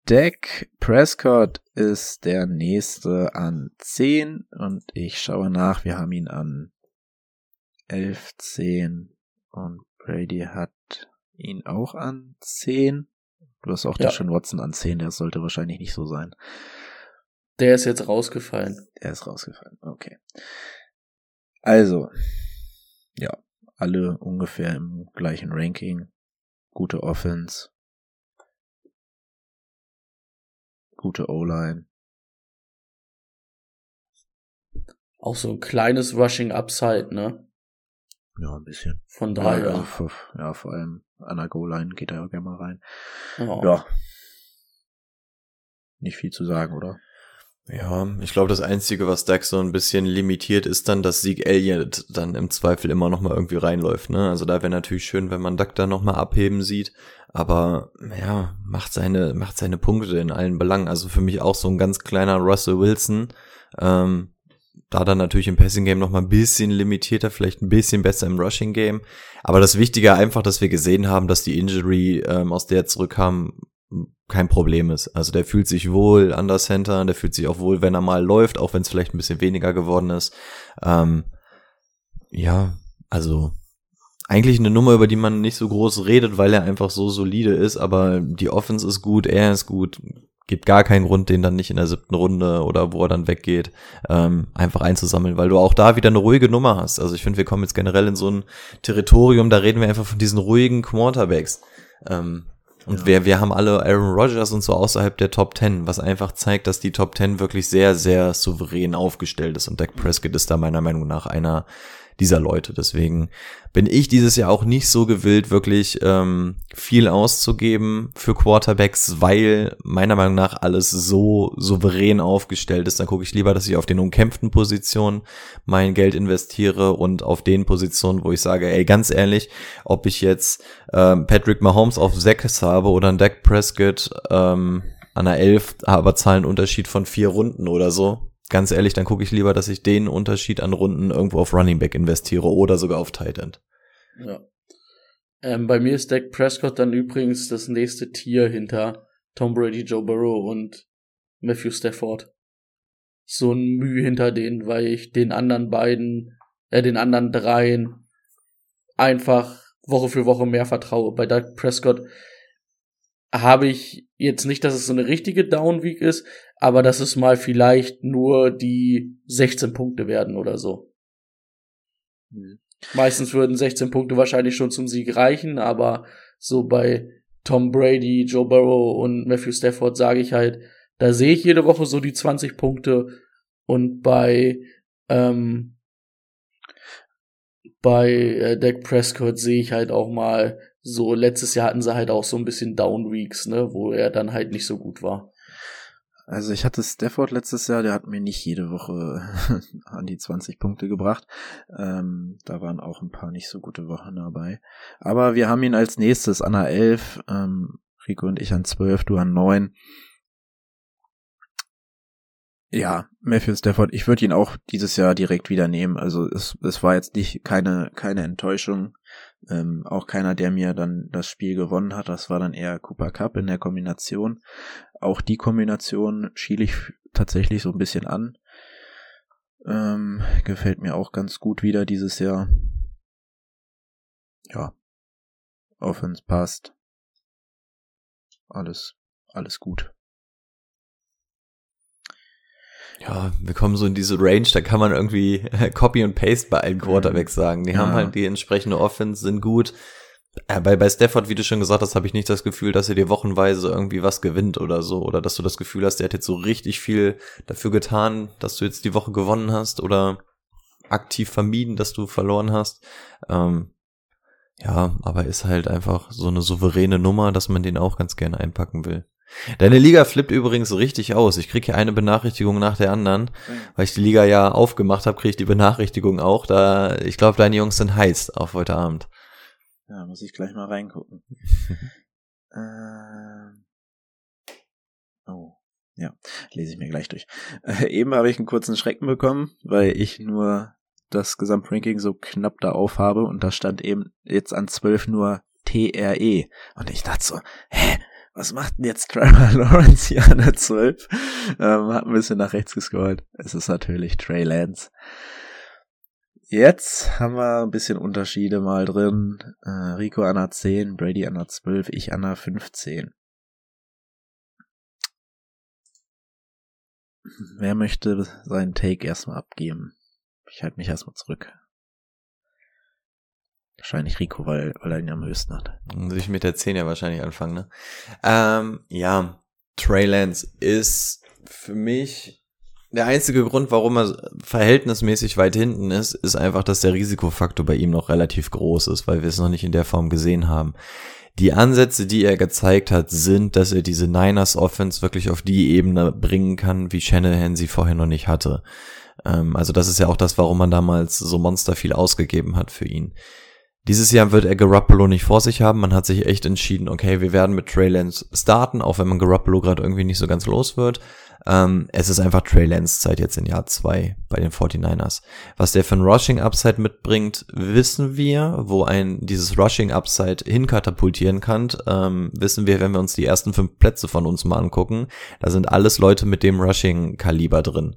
Dak Prescott ist der nächste an 10 und ich schaue nach, wir haben ihn an 11, 10 und Brady hat ihn auch an 10. Du hast auch ja. schon Watson an 10, der sollte wahrscheinlich nicht so sein. Der ist jetzt rausgefallen. Der ist rausgefallen, okay. Also, ja, alle ungefähr im gleichen Ranking. Gute Offense. Gute O-Line. Auch so ein kleines Rushing Upside, ne? Ja, ein bisschen. Von daher. Ja, also, ja vor allem an der Goal-Line geht er ja gerne mal rein. Oh. Ja. Nicht viel zu sagen, oder? Ja, ich glaube, das Einzige, was Dak so ein bisschen limitiert, ist dann, dass Sieg Elliott dann im Zweifel immer noch mal irgendwie reinläuft. Ne? Also da wäre natürlich schön, wenn man Dak da noch mal abheben sieht. Aber ja, macht seine, macht seine Punkte in allen Belangen. Also für mich auch so ein ganz kleiner Russell Wilson. Ähm, da dann natürlich im Passing Game noch mal ein bisschen limitierter, vielleicht ein bisschen besser im Rushing Game. Aber das Wichtige einfach, dass wir gesehen haben, dass die Injury, ähm, aus der er zurückkam, kein Problem ist. Also der fühlt sich wohl an der Center, der fühlt sich auch wohl, wenn er mal läuft, auch wenn es vielleicht ein bisschen weniger geworden ist. Ähm, ja, also eigentlich eine Nummer, über die man nicht so groß redet, weil er einfach so solide ist, aber die Offense ist gut, er ist gut, gibt gar keinen Grund, den dann nicht in der siebten Runde oder wo er dann weggeht, ähm, einfach einzusammeln, weil du auch da wieder eine ruhige Nummer hast. Also ich finde, wir kommen jetzt generell in so ein Territorium, da reden wir einfach von diesen ruhigen Quarterbacks. Ähm, Und Ja. wir, wir haben alle Aaron Rodgers und so außerhalb der Top 10, was einfach zeigt, dass die Top 10 wirklich sehr, sehr souverän aufgestellt ist. Und Dak Prescott ist da meiner Meinung nach einer dieser Leute. Deswegen bin ich dieses Jahr auch nicht so gewillt, wirklich ähm, viel auszugeben für Quarterbacks, weil meiner Meinung nach alles so souverän aufgestellt ist. Dann gucke ich lieber, dass ich auf den umkämpften Positionen mein Geld investiere und auf den Positionen, wo ich sage, ey, ganz ehrlich, ob ich jetzt ähm, Patrick Mahomes auf 6 habe oder ein Dak Prescott ähm, an der 11, aber zahlen Unterschied von vier Runden oder so. Ganz ehrlich, dann gucke ich lieber, dass ich den Unterschied an Runden irgendwo auf Running Back investiere oder sogar auf Tight End. Ja. Ähm, bei mir ist Dak Prescott dann übrigens das nächste Tier hinter Tom Brady, Joe Burrow und Matthew Stafford. So ein Mühe hinter denen, weil ich den anderen beiden, äh, den anderen dreien einfach Woche für Woche mehr vertraue. Bei Dak Prescott habe ich jetzt nicht, dass es so eine richtige Down Week ist, aber dass es mal vielleicht nur die 16 Punkte werden oder so. Mhm. Meistens würden 16 Punkte wahrscheinlich schon zum Sieg reichen, aber so bei Tom Brady, Joe Burrow und Matthew Stafford sage ich halt, da sehe ich jede Woche so die 20 Punkte und bei ähm, bei äh, Dak Prescott sehe ich halt auch mal so letztes Jahr hatten sie halt auch so ein bisschen Down Weeks, ne, wo er dann halt nicht so gut war. Also ich hatte Stafford letztes Jahr, der hat mir nicht jede Woche an die 20 Punkte gebracht. Ähm, da waren auch ein paar nicht so gute Wochen dabei. Aber wir haben ihn als nächstes an der 11, ähm, Rico und ich an 12, du an 9. Ja, Matthew Stafford, ich würde ihn auch dieses Jahr direkt wieder nehmen. Also es, es war jetzt nicht keine, keine Enttäuschung. Ähm, auch keiner, der mir dann das Spiel gewonnen hat. Das war dann eher Cooper Cup in der Kombination. Auch die Kombination schiele ich tatsächlich so ein bisschen an. Ähm, gefällt mir auch ganz gut wieder dieses Jahr. Ja. Offense passt. Alles, alles gut. Ja, wir kommen so in diese Range, da kann man irgendwie Copy und Paste bei allen Quarterbacks sagen. Die Ja. haben halt die entsprechende Offense, sind gut. Äh, bei, bei Stafford, wie du schon gesagt hast, habe ich nicht das Gefühl, dass er dir wochenweise irgendwie was gewinnt oder so. Oder dass du das Gefühl hast, der hat jetzt so richtig viel dafür getan, dass du jetzt die Woche gewonnen hast oder aktiv vermieden, dass du verloren hast. Ähm, ja, aber ist halt einfach so eine souveräne Nummer, dass man den auch ganz gerne einpacken will. Deine Liga flippt übrigens richtig aus. Ich krieg hier eine Benachrichtigung nach der anderen, weil ich die Liga ja aufgemacht habe, kriege ich die Benachrichtigung auch. Da, ich glaube, deine Jungs sind heiß auf heute Abend. Ja, muss ich gleich mal reingucken. ähm. Oh, ja, lese ich mir gleich durch. Äh, eben habe ich einen kurzen Schrecken bekommen, weil ich nur das Gesamtranking so knapp da aufhabe und da stand eben jetzt an 12 nur TRE. Und ich dachte so, hä, was macht denn jetzt Trevor Lawrence hier an der 12? Ähm, hab ein bisschen nach rechts gescrollt. Es ist natürlich Trey Lance. Jetzt haben wir ein bisschen Unterschiede mal drin. Äh, Rico an der 10, Brady an der 12, ich an der 15. Wer möchte seinen Take erstmal abgeben? Ich halte mich erstmal zurück. Wahrscheinlich Rico, weil, weil er ihn am höchsten hat. Muss ich mit der 10 ja wahrscheinlich anfangen, ne? Ähm, ja, Trey Lance ist für mich der einzige Grund, warum er verhältnismäßig weit hinten ist, ist einfach, dass der Risikofaktor bei ihm noch relativ groß ist, weil wir es noch nicht in der Form gesehen haben. Die Ansätze, die er gezeigt hat, sind, dass er diese Niners Offense wirklich auf die Ebene bringen kann, wie Shanahan sie vorher noch nicht hatte. Ähm, also das ist ja auch das, warum man damals so monster viel ausgegeben hat für ihn. Dieses Jahr wird er Garoppolo nicht vor sich haben. Man hat sich echt entschieden, okay, wir werden mit Trey Lance starten, auch wenn man Garoppolo gerade irgendwie nicht so ganz los wird. Ähm, es ist einfach Trey Lance Zeit jetzt in Jahr zwei bei den 49ers. Was der für ein Rushing Upside mitbringt, wissen wir. Wo ein dieses Rushing Upside hinkatapultieren kann, ähm, wissen wir, wenn wir uns die ersten fünf Plätze von uns mal angucken. Da sind alles Leute mit dem Rushing Kaliber drin.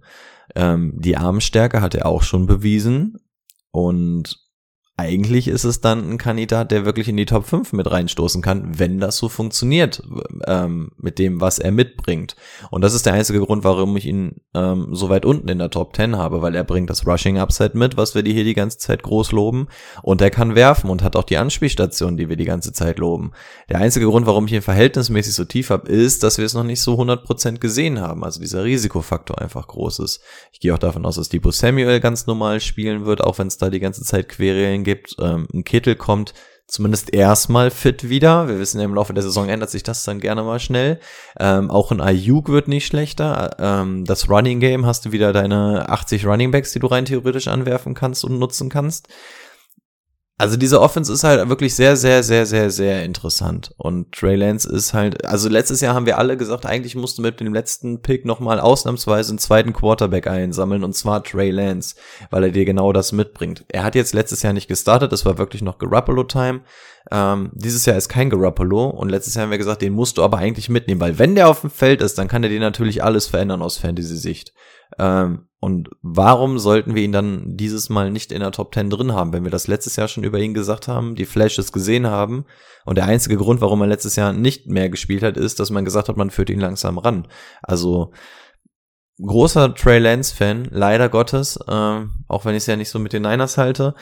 Ähm, die Armstärke hat er auch schon bewiesen. Und eigentlich ist es dann ein Kandidat, der wirklich in die Top 5 mit reinstoßen kann, wenn das so funktioniert ähm, mit dem, was er mitbringt. Und das ist der einzige Grund, warum ich ihn ähm, so weit unten in der Top 10 habe, weil er bringt das Rushing Upside mit, was wir die hier die ganze Zeit groß loben. Und er kann werfen und hat auch die Anspielstation, die wir die ganze Zeit loben. Der einzige Grund, warum ich ihn verhältnismäßig so tief habe, ist, dass wir es noch nicht so 100% gesehen haben. Also dieser Risikofaktor einfach groß ist. Ich gehe auch davon aus, dass Debo Samuel ganz normal spielen wird, auch wenn es da die ganze Zeit Querelen gibt. Ähm, ein Kittel kommt zumindest erstmal fit wieder. Wir wissen im Laufe der Saison ändert sich das dann gerne mal schnell. Ähm, auch ein Ayuk wird nicht schlechter. Ähm, das Running Game hast du wieder deine 80 Running Backs, die du rein theoretisch anwerfen kannst und nutzen kannst. Also diese Offense ist halt wirklich sehr, sehr, sehr, sehr, sehr interessant. Und Trey Lance ist halt, also letztes Jahr haben wir alle gesagt, eigentlich musst du mit dem letzten Pick nochmal ausnahmsweise einen zweiten Quarterback einsammeln, und zwar Trey Lance, weil er dir genau das mitbringt. Er hat jetzt letztes Jahr nicht gestartet, es war wirklich noch Garoppolo-Time. Ähm, dieses Jahr ist kein Garoppolo und letztes Jahr haben wir gesagt, den musst du aber eigentlich mitnehmen, weil wenn der auf dem Feld ist, dann kann er dir natürlich alles verändern aus Fantasy-Sicht. Ähm, und warum sollten wir ihn dann dieses Mal nicht in der Top 10 drin haben, wenn wir das letztes Jahr schon über ihn gesagt haben, die Flashes gesehen haben und der einzige Grund, warum er letztes Jahr nicht mehr gespielt hat, ist, dass man gesagt hat, man führt ihn langsam ran. Also großer Trey Lance Fan, leider Gottes, ähm, auch wenn ich es ja nicht so mit den Niners halte,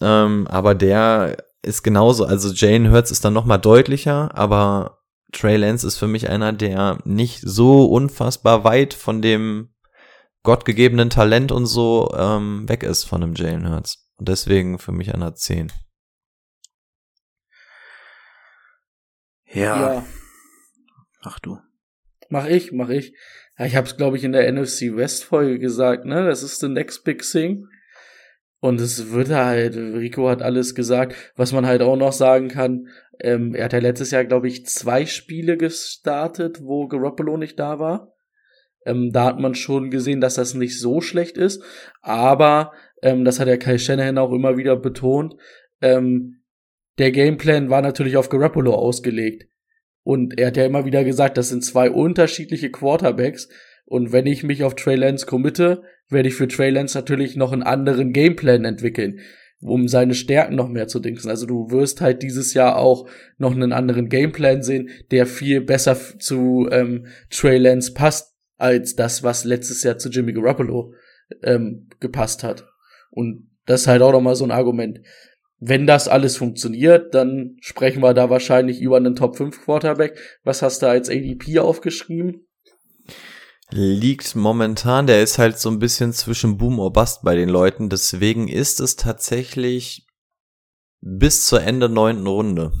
ähm, aber der ist genauso, also Jane Hurts ist dann nochmal deutlicher, aber Trey Lance ist für mich einer, der nicht so unfassbar weit von dem gottgegebenen Talent und so ähm, weg ist von einem Jalen Hurts. Und deswegen für mich einer 10. Ja. Ja, Ach du. mach ich, mach ich. Ja, ich habe es, glaube ich, in der NFC West Folge gesagt, ne? Das ist the next big thing. Und es wird halt, Rico hat alles gesagt, was man halt auch noch sagen kann. Ähm, er hat ja letztes Jahr, glaube ich, zwei Spiele gestartet, wo Garoppolo nicht da war. Ähm, da hat man schon gesehen, dass das nicht so schlecht ist. Aber, ähm, das hat ja Kai Shanahan auch immer wieder betont, ähm, der Gameplan war natürlich auf Garoppolo ausgelegt. Und er hat ja immer wieder gesagt, das sind zwei unterschiedliche Quarterbacks. Und wenn ich mich auf Trey Lance committe, werde ich für Trey Lance natürlich noch einen anderen Gameplan entwickeln, um seine Stärken noch mehr zu dingsen. Also du wirst halt dieses Jahr auch noch einen anderen Gameplan sehen, der viel besser zu ähm, Trey Lance passt, als das, was letztes Jahr zu Jimmy Garoppolo ähm, gepasst hat. Und das ist halt auch noch mal so ein Argument. Wenn das alles funktioniert, dann sprechen wir da wahrscheinlich über einen Top 5 Quarterback. Was hast du als ADP aufgeschrieben? Liegt momentan, der ist halt so ein bisschen zwischen Boom or Bust bei den Leuten, deswegen ist es tatsächlich bis zur Ende neunten Runde.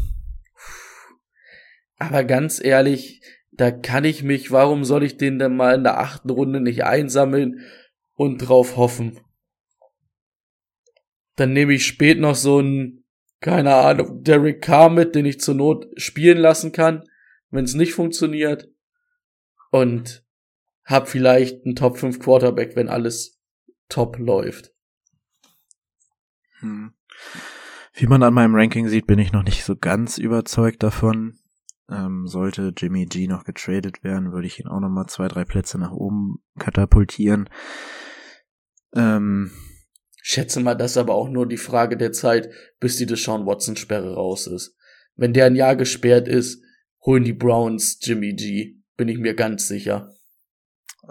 Aber ganz ehrlich, da kann ich mich, warum soll ich den denn mal in der achten Runde nicht einsammeln und drauf hoffen? Dann nehme ich spät noch so einen, keine Ahnung, Derek Carr mit, den ich zur Not spielen lassen kann, wenn es nicht funktioniert. Und hab vielleicht einen Top 5 Quarterback, wenn alles top läuft. Hm. Wie man an meinem Ranking sieht, bin ich noch nicht so ganz überzeugt davon. Ähm, sollte Jimmy G noch getradet werden, würde ich ihn auch noch mal zwei, drei Plätze nach oben katapultieren. Ähm, Schätze mal, das ist aber auch nur die Frage der Zeit, bis die Deshaun Watson Sperre raus ist. Wenn der ein Jahr gesperrt ist, holen die Browns Jimmy G. Bin ich mir ganz sicher.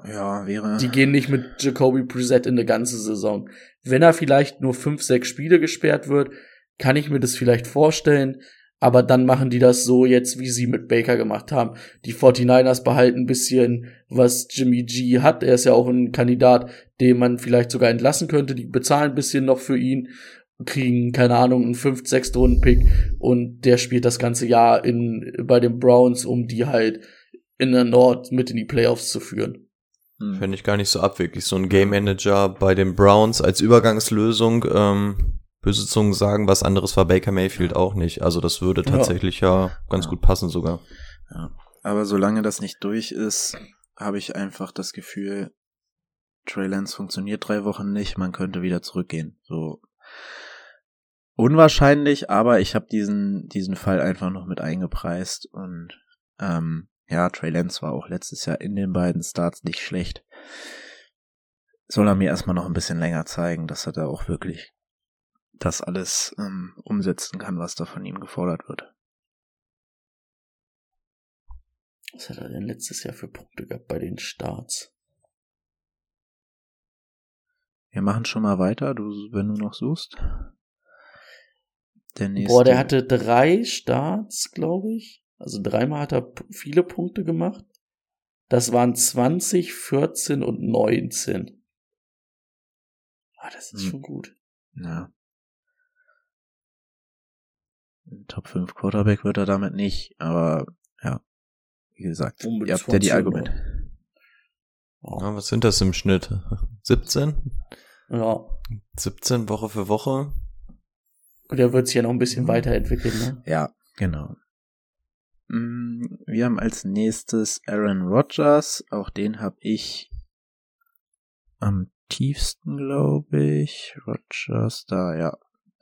ja, wäre. Die gehen nicht mit Jacoby Brissett in eine ganze Saison. Wenn er vielleicht nur fünf, sechs Spiele gesperrt wird, kann ich mir das vielleicht vorstellen. Aber dann machen die das so jetzt, wie sie mit Baker gemacht haben. Die 49ers behalten ein bisschen, was Jimmy G hat. Er ist ja auch ein Kandidat, den man vielleicht sogar entlassen könnte. Die bezahlen ein bisschen noch für ihn, kriegen, keine Ahnung, einen 5., 6. Runden-Pick und der spielt das ganze Jahr in, bei den Browns, um die halt in der Nord mit in die Playoffs zu führen. Hm. Fände ich gar nicht so abwegig. So ein Game Manager bei den Browns als Übergangslösung, ähm, böse Zungen sagen, was anderes war Baker Mayfield auch nicht. Also das würde Ja. tatsächlich ja, ganz Ja. gut passen sogar. Ja. Aber solange das nicht durch ist, habe ich einfach das Gefühl, Trey Lance funktioniert drei Wochen nicht, man könnte wieder zurückgehen. So unwahrscheinlich, aber ich habe diesen diesen Fall einfach noch mit eingepreist und ähm, ja, Trey Lance war auch letztes Jahr in den beiden Starts nicht schlecht. Soll er mir erstmal noch ein bisschen länger zeigen, dass er da auch wirklich das alles ähm, umsetzen kann, was da von ihm gefordert wird. Was hat er denn letztes Jahr für Punkte gehabt bei den Starts? Wir machen schon mal weiter, du, wenn du noch suchst. Der nächste. Boah, der hatte drei Starts, glaube ich. Also dreimal hat er viele Punkte gemacht. Das waren 20, 14 und 19. Ah, das ist hm. schon gut. Ja. Top 5 Quarterback wird er damit nicht, aber ja, wie gesagt, Unbedingt ihr habt ja die Argumente. Ja, was sind das im Schnitt? 17? Ja. 17 Woche für Woche. Und er wird sich ja noch ein bisschen weiterentwickeln, ne? Ja, genau. Mm, wir haben als nächstes Aaron Rodgers. Auch den habe ich am tiefsten, glaube ich. Rodgers, da, ja.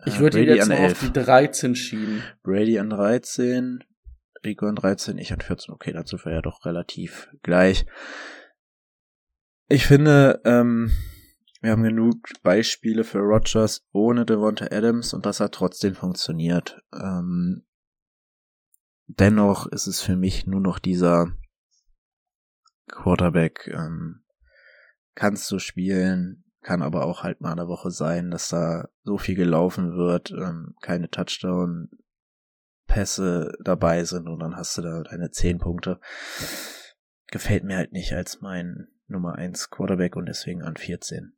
Ich würde ihn jetzt noch auf die 13 schieben. Brady an 13, Rico an 13, ich an 14. Okay, dazu wäre ja doch relativ gleich. Ich finde, ähm, wir haben genug Beispiele für Rogers ohne Devonta Adams und das hat trotzdem funktioniert. Ähm, dennoch ist es für mich nur noch dieser Quarterback. Ähm, kannst du spielen, kann aber auch halt mal eine Woche sein, dass da so viel gelaufen wird, ähm, keine Touchdown-Pässe dabei sind und dann hast du da deine 10 Punkte. Gefällt mir halt nicht als mein Nummer 1 Quarterback und deswegen an 14.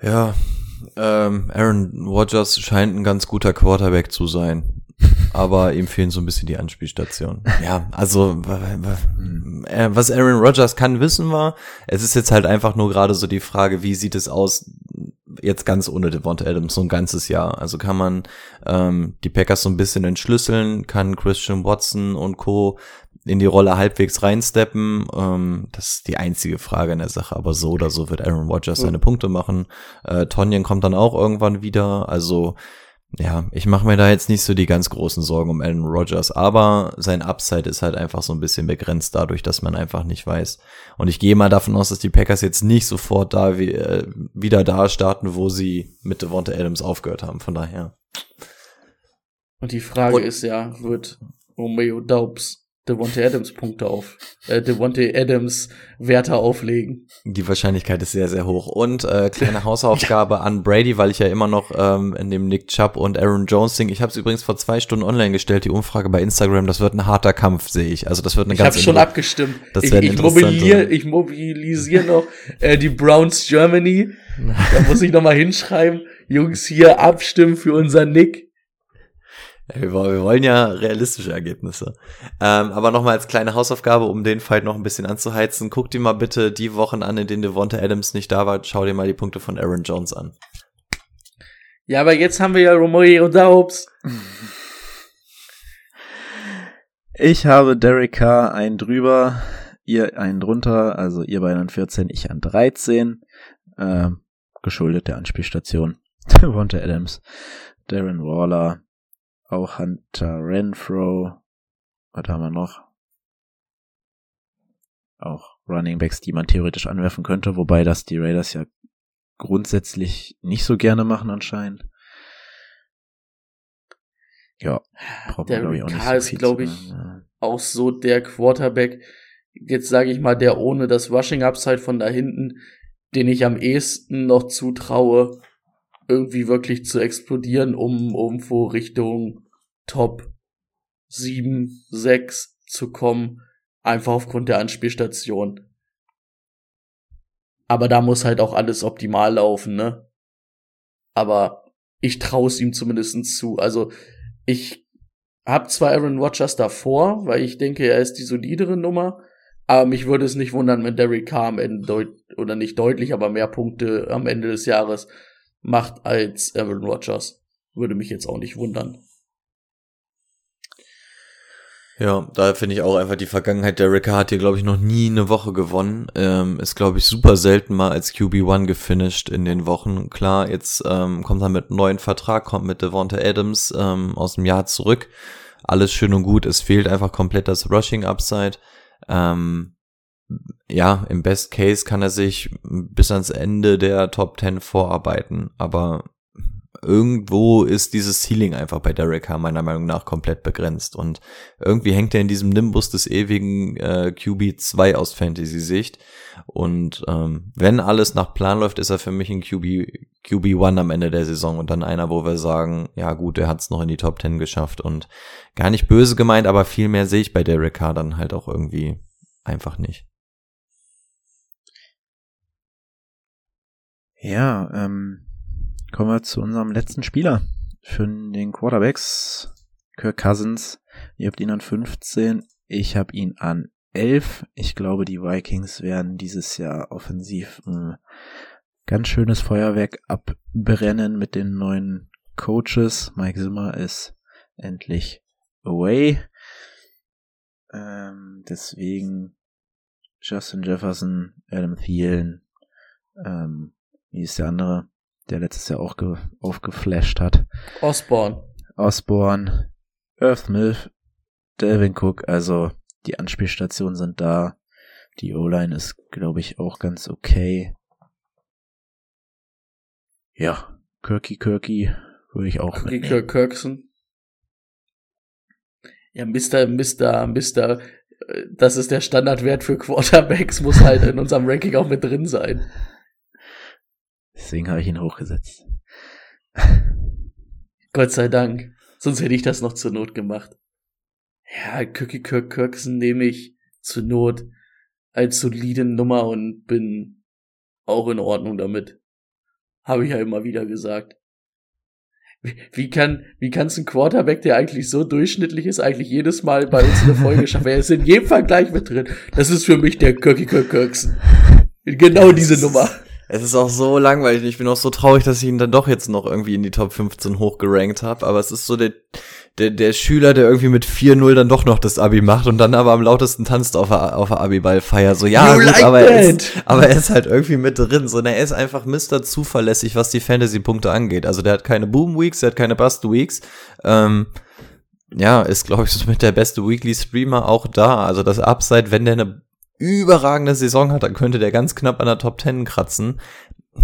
Ja, ähm, Aaron Rodgers scheint ein ganz guter Quarterback zu sein. Aber ihm fehlen so ein bisschen die Anspielstationen. Ja, also äh, was Aaron Rodgers kann, wissen wir. Es ist jetzt halt einfach nur gerade so die Frage, wie sieht es aus jetzt ganz ohne Devonta Adams so ein ganzes Jahr. Also kann man ähm, die Packers so ein bisschen entschlüsseln, kann Christian Watson und Co in die Rolle halbwegs reinsteppen. Ähm, das ist die einzige Frage in der Sache. Aber so oder so wird Aaron Rodgers seine Punkte machen. Äh, Tonyan kommt dann auch irgendwann wieder. Also ja, ich mache mir da jetzt nicht so die ganz großen Sorgen um Aaron Rodgers, aber sein Upside ist halt einfach so ein bisschen begrenzt dadurch, dass man einfach nicht weiß. Und ich gehe mal davon aus, dass die Packers jetzt nicht sofort da wie, äh, wieder da starten, wo sie mit Devonta Adams aufgehört haben. Von daher. Und die Frage Und, ist ja, wird Romeo Daubs Devontae Adams Punkte auf, äh, Devontae Adams Werte auflegen. Die Wahrscheinlichkeit ist sehr, sehr hoch. Und äh, kleine Hausaufgabe ja. an Brady, weil ich ja immer noch ähm, in dem Nick Chubb und Aaron Jones Ding, ich habe es übrigens vor zwei Stunden online gestellt, die Umfrage bei Instagram, das wird ein harter Kampf, sehe ich. Also das wird eine ich ganz Ich habe schon abgestimmt. Das ich, ich mobilisiere ich mobilisiere noch äh, die Browns Germany. da muss ich noch mal hinschreiben, Jungs, hier abstimmen für unser Nick. Wir wollen ja realistische Ergebnisse. Ähm, aber nochmal als kleine Hausaufgabe, um den Fight noch ein bisschen anzuheizen, guck dir mal bitte die Wochen an, in denen Devonta Adams nicht da war. Schau dir mal die Punkte von Aaron Jones an. Ja, aber jetzt haben wir ja Romeo und Daubs. Ich habe Derek Carr einen drüber, ihr einen drunter, also ihr beiden an 14, ich an 13. Äh, geschuldet der Anspielstation. Devonta Adams, Darren Waller, auch Hunter Renfro. Was haben wir noch? Auch Running Backs, die man theoretisch anwerfen könnte, wobei das die Raiders ja grundsätzlich nicht so gerne machen anscheinend. Ja, der man, ich, auch nicht so ist, glaube ich, ja. auch so der Quarterback, jetzt sage ich mal, der ohne das Rushing Upside von da hinten, den ich am ehesten noch zutraue, irgendwie wirklich zu explodieren, um irgendwo Richtung Top 7, 6 zu kommen, einfach aufgrund der Anspielstation. Aber da muss halt auch alles optimal laufen, ne? Aber ich traue es ihm zumindest zu. Also ich habe zwar Aaron Rodgers davor, weil ich denke, er ist die solidere Nummer, aber mich würde es nicht wundern, wenn Derek Carr am Ende oder nicht deutlich, aber mehr Punkte am Ende des Jahres macht als Aaron Rodgers. Würde mich jetzt auch nicht wundern. Ja, da finde ich auch einfach die Vergangenheit. Der Ricker hat hier, glaube ich, noch nie eine Woche gewonnen. Ähm, ist, glaube ich, super selten mal als QB1 gefinisht in den Wochen. Klar, jetzt ähm, kommt er mit einem neuen Vertrag, kommt mit Devonta Adams ähm, aus dem Jahr zurück. Alles schön und gut. Es fehlt einfach komplett das Rushing Upside. Ähm, ja, im Best Case kann er sich bis ans Ende der Top 10 vorarbeiten, aber irgendwo ist dieses Ceiling einfach bei Derek Carr meiner Meinung nach komplett begrenzt und irgendwie hängt er in diesem Nimbus des ewigen äh, QB2 aus Fantasy-Sicht und ähm, wenn alles nach Plan läuft, ist er für mich ein QB QB1 am Ende der Saison und dann einer, wo wir sagen, ja gut, er hat es noch in die Top 10 geschafft und gar nicht böse gemeint, aber viel mehr sehe ich bei Derek Carr dann halt auch irgendwie einfach nicht. Ja, ähm, kommen wir zu unserem letzten Spieler für den Quarterbacks. Kirk Cousins. Ihr habt ihn an 15. Ich habe ihn an 11. Ich glaube, die Vikings werden dieses Jahr offensiv ein ganz schönes Feuerwerk abbrennen mit den neuen Coaches. Mike Zimmer ist endlich away. Ähm, deswegen Justin Jefferson, Adam Thielen, ähm, wie ist der andere? der letztes Jahr auch aufgeflasht hat. Osborne. Osborne, Earth Milf, Delvin Cook, also die Anspielstationen sind da. Die O-Line ist, glaube ich, auch ganz okay. Ja, Kirky Kirky würde ich auch Kirky Kirk Kirkson. Ja, Mr. Mr. Mr. Das ist der Standardwert für Quarterbacks, muss halt in unserem Ranking auch mit drin sein. Deswegen habe ich ihn hochgesetzt. Gott sei Dank. Sonst hätte ich das noch zur Not gemacht. Ja, Cookie Kirk Kirksen nehme ich zur Not als solide Nummer und bin auch in Ordnung damit. Habe ich ja immer wieder gesagt. Wie, kann, wie kann's ein Quarterback, der eigentlich so durchschnittlich ist, eigentlich jedes Mal bei uns eine Folge schaffen? Er ist in jedem Vergleich mit drin. Das ist für mich der Kirky Kirk Kirksen. Genau diese Nummer. Es ist auch so langweilig. Ich bin auch so traurig, dass ich ihn dann doch jetzt noch irgendwie in die Top 15 hochgerankt habe. Aber es ist so der, der, der Schüler, der irgendwie mit 4-0 dann doch noch das Abi macht und dann aber am lautesten tanzt auf der, auf der Abi-Ballfeier. So, ja, gut, like aber, er ist, aber er ist halt irgendwie mit drin. So, er ist einfach Mr. zuverlässig, was die Fantasy-Punkte angeht. Also der hat keine Boom-Weeks, der hat keine Bust-Weeks. Ähm, ja, ist, glaube ich, so mit der beste Weekly-Streamer auch da. Also das Upside, wenn der eine überragende Saison hat, dann könnte der ganz knapp an der Top 10 kratzen.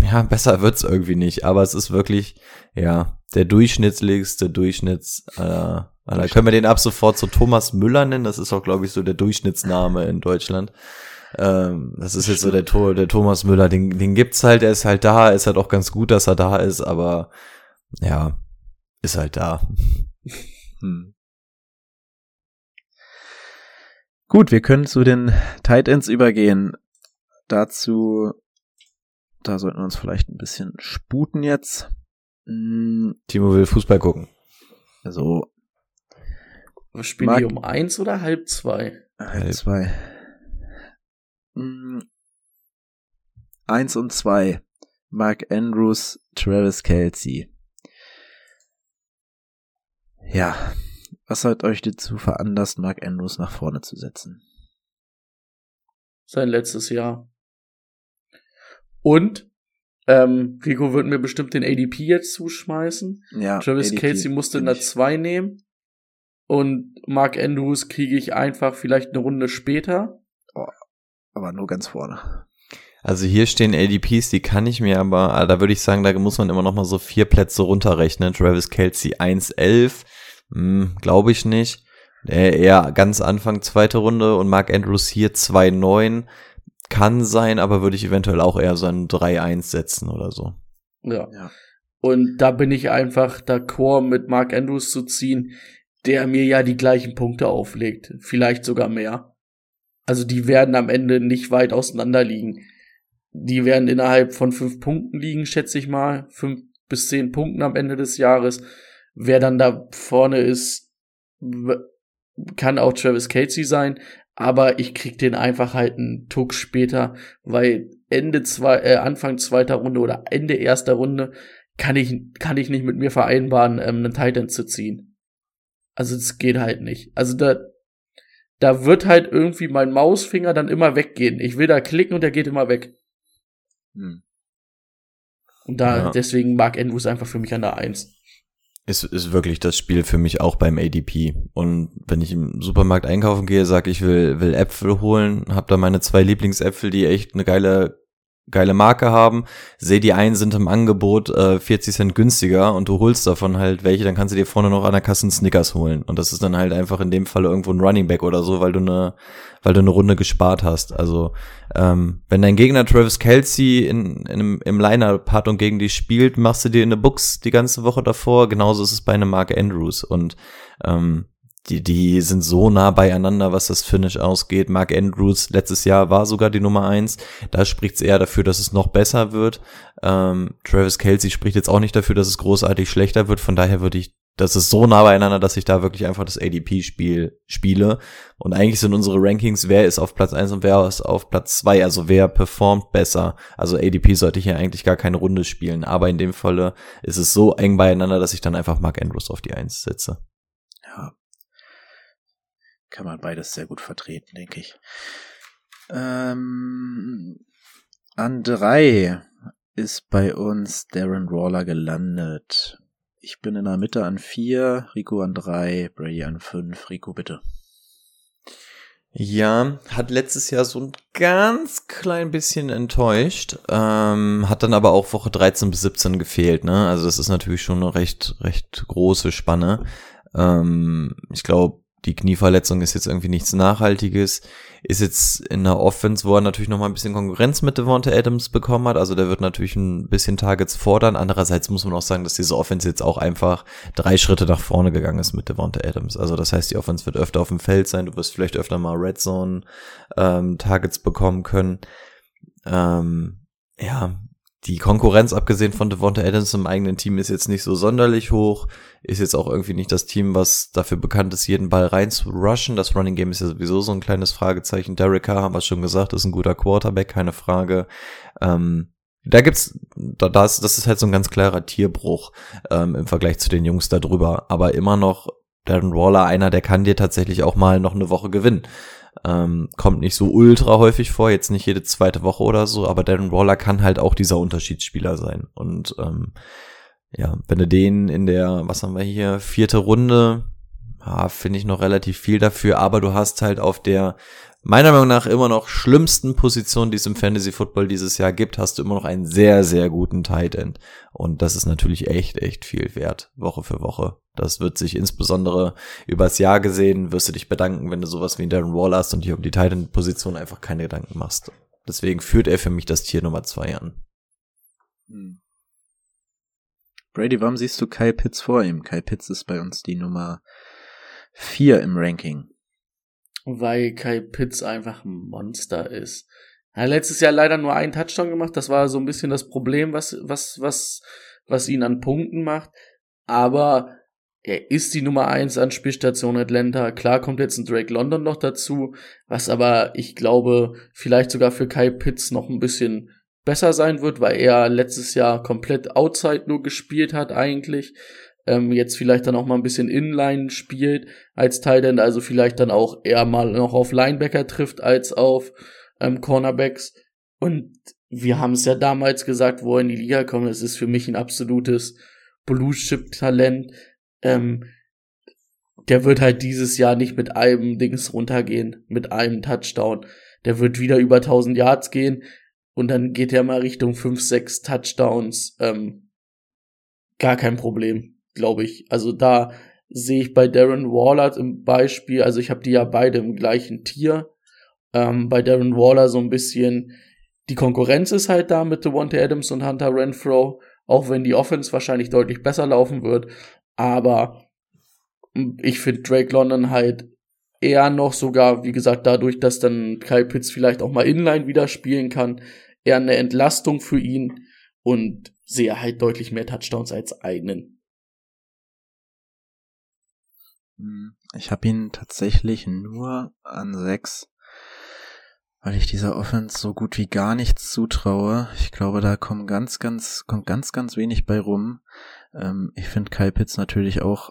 Ja, besser wird's irgendwie nicht, aber es ist wirklich, ja, der durchschnittlichste Durchschnitts, äh, da können wir den ab sofort so Thomas Müller nennen, das ist auch, glaube ich, so der Durchschnittsname in Deutschland. Ähm, das ist jetzt so der, der Thomas Müller, den, den gibt's halt, er ist halt da, ist halt auch ganz gut, dass er da ist, aber ja, ist halt da. Hm. Gut, wir können zu den Tight Ends übergehen. Dazu, da sollten wir uns vielleicht ein bisschen sputen jetzt. Hm, Timo will Fußball gucken. Also. Spielen Mark die um eins oder halb zwei? Halb zwei. Hm, eins und zwei. Mark Andrews, Travis Kelsey. Ja, was hat euch dazu veranlasst, Mark Andrews nach vorne zu setzen? Sein letztes Jahr. Und ähm, Rico wird mir bestimmt den ADP jetzt zuschmeißen. Ja, Travis ADP Casey musste in der 2 nehmen. Und Mark Andrews kriege ich einfach vielleicht eine Runde später. Oh, aber nur ganz vorne. Also hier stehen ADPs, die kann ich mir aber, ah, da würde ich sagen, da muss man immer noch mal so vier Plätze runterrechnen. Travis Kelsey 1,11, hm, Glaube ich nicht. Äh, eher ganz Anfang zweite Runde und Mark Andrews hier 2-9. Kann sein, aber würde ich eventuell auch eher so ein 3-1 setzen oder so. Ja. ja. Und da bin ich einfach d'accord mit Mark Andrews zu ziehen, der mir ja die gleichen Punkte auflegt. Vielleicht sogar mehr. Also die werden am Ende nicht weit auseinander liegen. Die werden innerhalb von fünf Punkten liegen, schätze ich mal. Fünf bis zehn Punkten am Ende des Jahres. Wer dann da vorne ist, kann auch Travis Casey sein, aber ich krieg den einfach halt einen Tuck später, weil Ende zwei, äh, Anfang zweiter Runde oder Ende erster Runde kann ich, kann ich nicht mit mir vereinbaren, ähm, einen Titan zu ziehen. Also es geht halt nicht. Also da, da wird halt irgendwie mein Mausfinger dann immer weggehen. Ich will da klicken und der geht immer weg. Hm. Und da, ja. deswegen mag Andrews einfach für mich an der Eins. Ist, ist wirklich das Spiel für mich auch beim ADP. Und wenn ich im Supermarkt einkaufen gehe, sage ich will, will Äpfel holen, habe da meine zwei Lieblingsäpfel, die echt eine geile geile Marke haben, sehe die einen sind im Angebot äh, 40 Cent günstiger und du holst davon halt welche, dann kannst du dir vorne noch an der Kasse einen Snickers holen. Und das ist dann halt einfach in dem Fall irgendwo ein Running Back oder so, weil du eine, weil du eine Runde gespart hast. Also ähm, wenn dein Gegner Travis Kelsey in, in einem, im Line-Up hat und gegen dich spielt, machst du dir eine Books die ganze Woche davor. Genauso ist es bei einem Mark Andrews. Und ähm, die, die sind so nah beieinander, was das Finish ausgeht. Mark Andrews letztes Jahr war sogar die Nummer eins. Da spricht es eher dafür, dass es noch besser wird. Ähm, Travis Kelsey spricht jetzt auch nicht dafür, dass es großartig schlechter wird. Von daher würde ich, das ist so nah beieinander, dass ich da wirklich einfach das ADP-Spiel spiele. Und eigentlich sind unsere Rankings, wer ist auf Platz eins und wer ist auf Platz zwei. Also wer performt besser. Also ADP sollte ja eigentlich gar keine Runde spielen. Aber in dem Falle ist es so eng beieinander, dass ich dann einfach Mark Andrews auf die eins setze kann man beides sehr gut vertreten, denke ich. Ähm, an drei ist bei uns Darren Waller gelandet. Ich bin in der Mitte an vier, Rico an drei, Brady an fünf. Rico, bitte. Ja, hat letztes Jahr so ein ganz klein bisschen enttäuscht, ähm, hat dann aber auch Woche 13 bis 17 gefehlt, ne? Also das ist natürlich schon eine recht, recht große Spanne. Ähm, ich glaube, die Knieverletzung ist jetzt irgendwie nichts Nachhaltiges. Ist jetzt in der Offense, wo er natürlich noch mal ein bisschen Konkurrenz mit Devonta Adams bekommen hat. Also der wird natürlich ein bisschen Targets fordern. Andererseits muss man auch sagen, dass diese Offense jetzt auch einfach drei Schritte nach vorne gegangen ist mit Devonta Adams. Also das heißt, die Offense wird öfter auf dem Feld sein. Du wirst vielleicht öfter mal Red Zone ähm, Targets bekommen können. Ähm, ja, die Konkurrenz, abgesehen von Devonta Adams im eigenen Team, ist jetzt nicht so sonderlich hoch. Ist jetzt auch irgendwie nicht das Team, was dafür bekannt ist, jeden Ball rein zu rushen. Das Running Game ist ja sowieso so ein kleines Fragezeichen. Derek Carr, haben wir schon gesagt, ist ein guter Quarterback, keine Frage. Ähm, da gibt's, da, das, das ist halt so ein ganz klarer Tierbruch ähm, im Vergleich zu den Jungs da drüber. Aber immer noch Darren Waller, einer, der kann dir tatsächlich auch mal noch eine Woche gewinnen. Ähm, kommt nicht so ultra häufig vor, jetzt nicht jede zweite Woche oder so, aber Darren Waller kann halt auch dieser Unterschiedsspieler sein. Und ähm, ja, wenn du den in der, was haben wir hier, vierte Runde, ja, finde ich noch relativ viel dafür, aber du hast halt auf der meiner Meinung nach immer noch schlimmsten Position, die es im Fantasy Football dieses Jahr gibt, hast du immer noch einen sehr, sehr guten Tight End. Und das ist natürlich echt, echt viel wert, Woche für Woche. Das wird sich insbesondere übers Jahr gesehen, wirst du dich bedanken, wenn du sowas wie Darren Wall hast und dir um die Tight End Position einfach keine Gedanken machst. Deswegen führt er für mich das Tier Nummer zwei an. Hm. Brady, warum siehst du Kyle Pitts vor ihm? Kyle Pitts ist bei uns die Nummer vier im Ranking weil Kai Pitts einfach ein Monster ist. Er hat letztes Jahr leider nur einen Touchdown gemacht. Das war so ein bisschen das Problem, was, was, was, was ihn an Punkten macht. Aber er ist die Nummer eins an Spielstation Atlanta. Klar kommt jetzt ein Drake London noch dazu, was aber ich glaube vielleicht sogar für Kai Pitts noch ein bisschen besser sein wird, weil er letztes Jahr komplett outside nur gespielt hat eigentlich ähm, jetzt vielleicht dann auch mal ein bisschen Inline spielt als Tight also vielleicht dann auch eher mal noch auf Linebacker trifft als auf ähm, Cornerbacks. Und wir haben es ja damals gesagt, wo er in die Liga kommt, es ist für mich ein absolutes Blue-Chip-Talent. Ähm, der wird halt dieses Jahr nicht mit einem Dings runtergehen, mit einem Touchdown. Der wird wieder über 1000 Yards gehen und dann geht er mal Richtung 5, 6 Touchdowns. Ähm, gar kein Problem glaube ich. Also da sehe ich bei Darren Waller im Beispiel, also ich habe die ja beide im gleichen Tier. Ähm, bei Darren Waller so ein bisschen, die Konkurrenz ist halt da mit Devontae Adams und Hunter Renfro, auch wenn die Offense wahrscheinlich deutlich besser laufen wird. Aber ich finde Drake London halt eher noch sogar, wie gesagt, dadurch, dass dann Kyle Pitts vielleicht auch mal Inline wieder spielen kann, eher eine Entlastung für ihn und sehe halt deutlich mehr Touchdowns als eigenen. Hm, ich habe ihn tatsächlich nur an sechs, weil ich dieser Offense so gut wie gar nichts zutraue. Ich glaube, da kommen ganz, ganz, kommt ganz, ganz wenig bei rum. Ähm, ich finde Kyle Pitts natürlich auch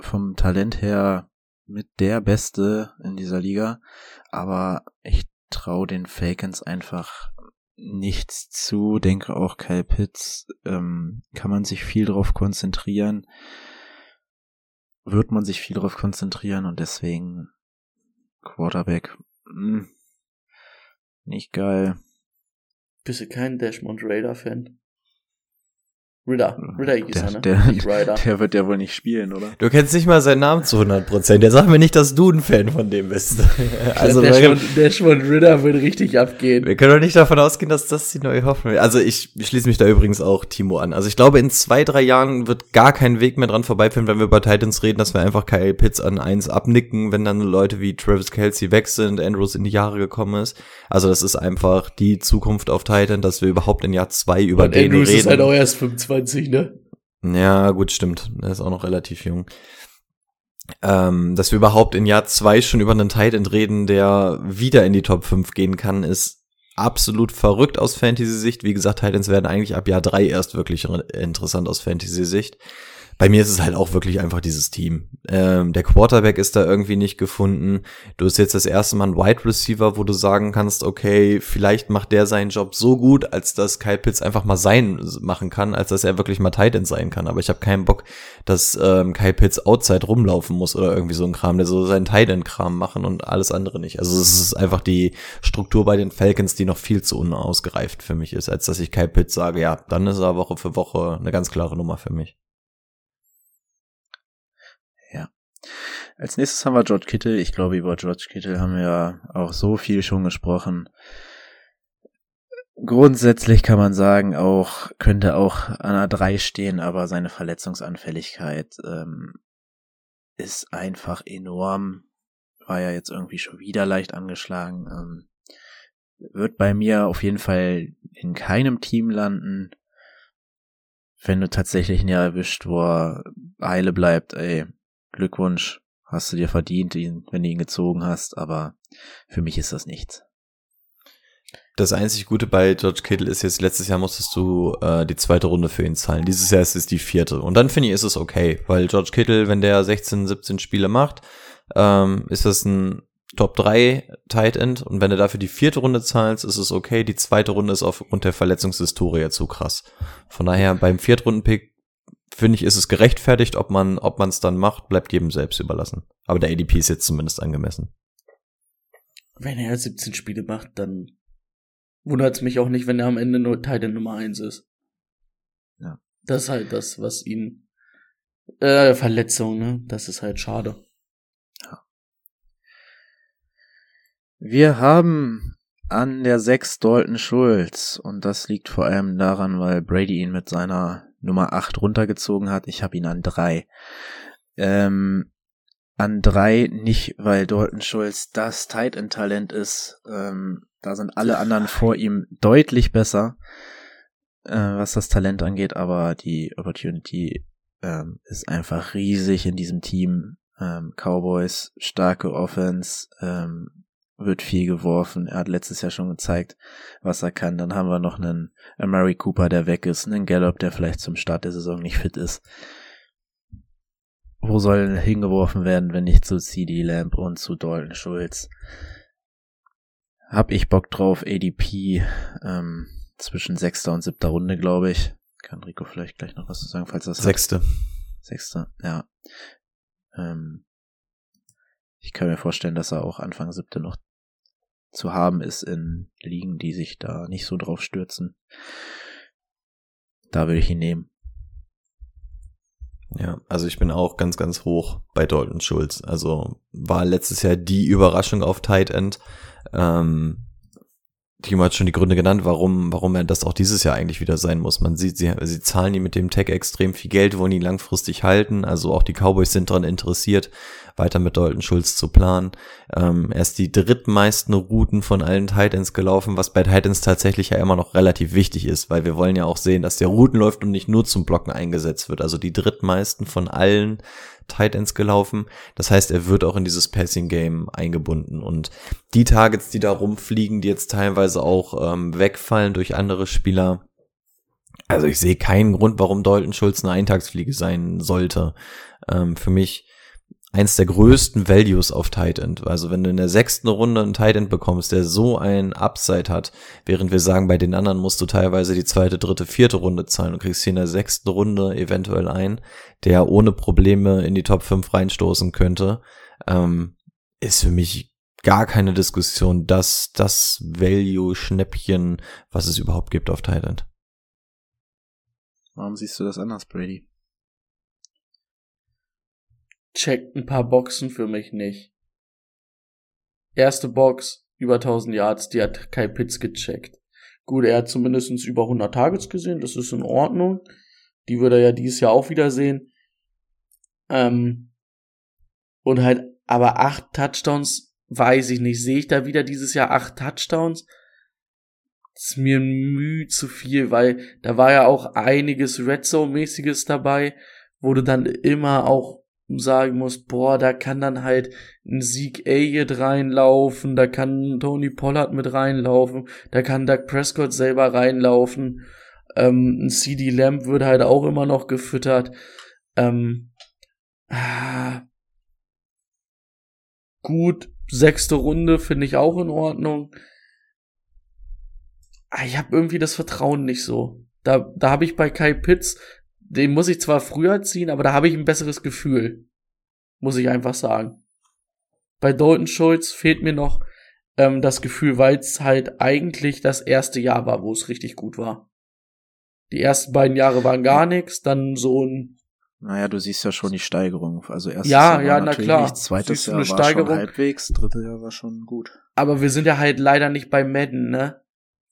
vom Talent her mit der Beste in dieser Liga, aber ich traue den Falcons einfach nichts zu. Denke auch Kyle Pitts ähm, kann man sich viel drauf konzentrieren. Wird man sich viel drauf konzentrieren und deswegen Quarterback mh, hm, nicht geil. Bist du kein Dashmond Raider Fan? Ritter, Ritter hieß der, er, ne? Der, Ryder. der wird ja wohl nicht spielen, oder? Du kennst nicht mal seinen Namen zu 100%. Der sagt mir nicht, dass du ein Fan von dem bist. Also also, der, Schwund, der Schwund Ritter wird richtig abgehen. wir können doch nicht davon ausgehen, dass das die neue Hoffnung ist. Also ich, ich schließe mich da übrigens auch Timo an. Also ich glaube, in zwei, drei Jahren wird gar kein Weg mehr dran vorbeiführen, wenn wir über Titans reden, dass wir einfach Kyle Pitts an eins abnicken, wenn dann Leute wie Travis Kelsey weg sind, Andrews in die Jahre gekommen ist. Also das ist einfach die Zukunft auf Titan, dass wir überhaupt in Jahr zwei über Und den Andrews reden. ist halt auch erst 25, ne? Ja, gut, stimmt. Er ist auch noch relativ jung. Ähm, dass wir überhaupt in Jahr zwei schon über einen Titan reden, der wieder in die Top 5 gehen kann, ist absolut verrückt aus Fantasy-Sicht. Wie gesagt, Titans werden eigentlich ab Jahr drei erst wirklich interessant aus Fantasy-Sicht. Bei mir ist es halt auch wirklich einfach dieses Team. Ähm, der Quarterback ist da irgendwie nicht gefunden. Du hast jetzt das erste Mal einen Wide Receiver, wo du sagen kannst, okay, vielleicht macht der seinen Job so gut, als dass Kyle Pitts einfach mal sein machen kann, als dass er wirklich mal Titan sein kann. Aber ich habe keinen Bock, dass ähm, Kyle Pitts outside rumlaufen muss oder irgendwie so ein Kram, der so seinen Titan-Kram machen und alles andere nicht. Also es ist einfach die Struktur bei den Falcons, die noch viel zu unausgereift für mich ist, als dass ich Kyle Pitts sage, ja, dann ist er Woche für Woche eine ganz klare Nummer für mich. Als nächstes haben wir George Kittle. Ich glaube, über George Kittle haben wir auch so viel schon gesprochen. Grundsätzlich kann man sagen, auch könnte auch an einer 3 stehen, aber seine Verletzungsanfälligkeit ähm, ist einfach enorm. War ja jetzt irgendwie schon wieder leicht angeschlagen. Ähm, wird bei mir auf jeden Fall in keinem Team landen. Wenn du tatsächlich ein Jahr erwischt, wo er heile bleibt, ey, Glückwunsch, hast du dir verdient, ihn, wenn du ihn gezogen hast, aber für mich ist das nichts. Das einzig Gute bei George Kittle ist jetzt, letztes Jahr musstest du äh, die zweite Runde für ihn zahlen. Dieses Jahr ist es die vierte. Und dann finde ich, ist es okay, weil George Kittle, wenn der 16, 17 Spiele macht, ähm, ist das ein Top 3 Tight End. Und wenn du dafür die vierte Runde zahlst, ist es okay. Die zweite Runde ist aufgrund der Verletzungshistorie zu krass. Von daher beim Viertrunden-Pick finde ich, ist es gerechtfertigt, ob man, ob man es dann macht, bleibt jedem selbst überlassen. Aber der ADP ist jetzt zumindest angemessen. Wenn er 17 Spiele macht, dann wundert es mich auch nicht, wenn er am Ende nur Titan Nummer 1 ist. Ja. Das ist halt das, was ihn äh, Verletzung, ne? Das ist halt schade. Wir haben an der 6 Dalton Schulz und das liegt vor allem daran, weil Brady ihn mit seiner Nummer 8 runtergezogen hat. Ich habe ihn an 3. Ähm, an 3 nicht, weil Dalton Schulz das Tight End Talent ist. Ähm, da sind alle anderen vor ihm deutlich besser, äh, was das Talent angeht, aber die Opportunity ähm, ist einfach riesig in diesem Team. Ähm, Cowboys, starke Offense, ähm, wird viel geworfen. Er hat letztes Jahr schon gezeigt, was er kann. Dann haben wir noch einen Murray Cooper, der weg ist, einen Gallup, der vielleicht zum Start der Saison nicht fit ist. Wo soll hingeworfen werden, wenn nicht zu CD Lamb und zu Dalton Schulz? Hab ich Bock drauf, ADP ähm, zwischen sechster und siebter Runde, glaube ich. Kann Rico vielleicht gleich noch was zu sagen, falls das Sechste. Hat. Sechste, ja. Ähm, ich kann mir vorstellen, dass er auch Anfang siebte noch zu haben ist in Ligen, die sich da nicht so drauf stürzen. Da würde ich ihn nehmen. Ja, also ich bin auch ganz, ganz hoch bei Dalton Schulz. Also war letztes Jahr die Überraschung auf Tight End. Ähm, Timo hat schon die Gründe genannt, warum, warum er das auch dieses Jahr eigentlich wieder sein muss. Man sieht, sie, sie zahlen ihm mit dem Tag extrem viel Geld, wollen ihn langfristig halten. Also auch die Cowboys sind daran interessiert, weiter mit Dalton Schulz zu planen. Ähm, er ist die drittmeisten Routen von allen Titans gelaufen, was bei Titans tatsächlich ja immer noch relativ wichtig ist, weil wir wollen ja auch sehen, dass der Routen läuft und nicht nur zum Blocken eingesetzt wird. Also die drittmeisten von allen Titans gelaufen. Das heißt, er wird auch in dieses Passing Game eingebunden und die Targets, die da rumfliegen, die jetzt teilweise auch ähm, wegfallen durch andere Spieler. Also ich sehe keinen Grund, warum Dalton Schulz eine Eintagsfliege sein sollte. Ähm, für mich eins der größten Values auf Tight End. Also wenn du in der sechsten Runde einen Tight End bekommst, der so ein Upside hat, während wir sagen, bei den anderen musst du teilweise die zweite, dritte, vierte Runde zahlen und kriegst hier in der sechsten Runde eventuell ein, der ohne Probleme in die Top 5 reinstoßen könnte, ähm, ist für mich gar keine Diskussion, dass das Value-Schnäppchen, was es überhaupt gibt auf Tight End. Warum siehst du das anders, Brady? Checkt ein paar Boxen für mich nicht. Erste Box, über 1000 Yards, die hat Kai Pitts gecheckt. Gut, er hat zumindest über 100 Targets gesehen, das ist in Ordnung. Die würde er ja dieses Jahr auch wieder sehen. Ähm, und halt, aber acht Touchdowns, weiß ich nicht. Sehe ich da wieder dieses Jahr acht Touchdowns? Das ist mir müh zu viel, weil da war ja auch einiges Red Zone-mäßiges dabei, wo du dann immer auch sagen muss, boah, da kann dann halt ein Sieg Elliott reinlaufen, da kann Tony Pollard mit reinlaufen, da kann Doug Prescott selber reinlaufen, ähm, ein CD Lamb wird halt auch immer noch gefüttert. Ähm, ah, gut, sechste Runde finde ich auch in Ordnung. Ah, ich habe irgendwie das Vertrauen nicht so. Da, da habe ich bei Kai Pitts den muss ich zwar früher ziehen, aber da habe ich ein besseres Gefühl. Muss ich einfach sagen. Bei Dalton Schulz fehlt mir noch ähm, das Gefühl, weil es halt eigentlich das erste Jahr war, wo es richtig gut war. Die ersten beiden Jahre waren gar nichts, dann so ein naja, du siehst ja schon die Steigerung. Also erstes ja, Jahr ja, na klar. Nichts, zweites Jahr war Steigerung. schon halbwegs, drittes Jahr war schon gut. Aber wir sind ja halt leider nicht bei Madden, ne?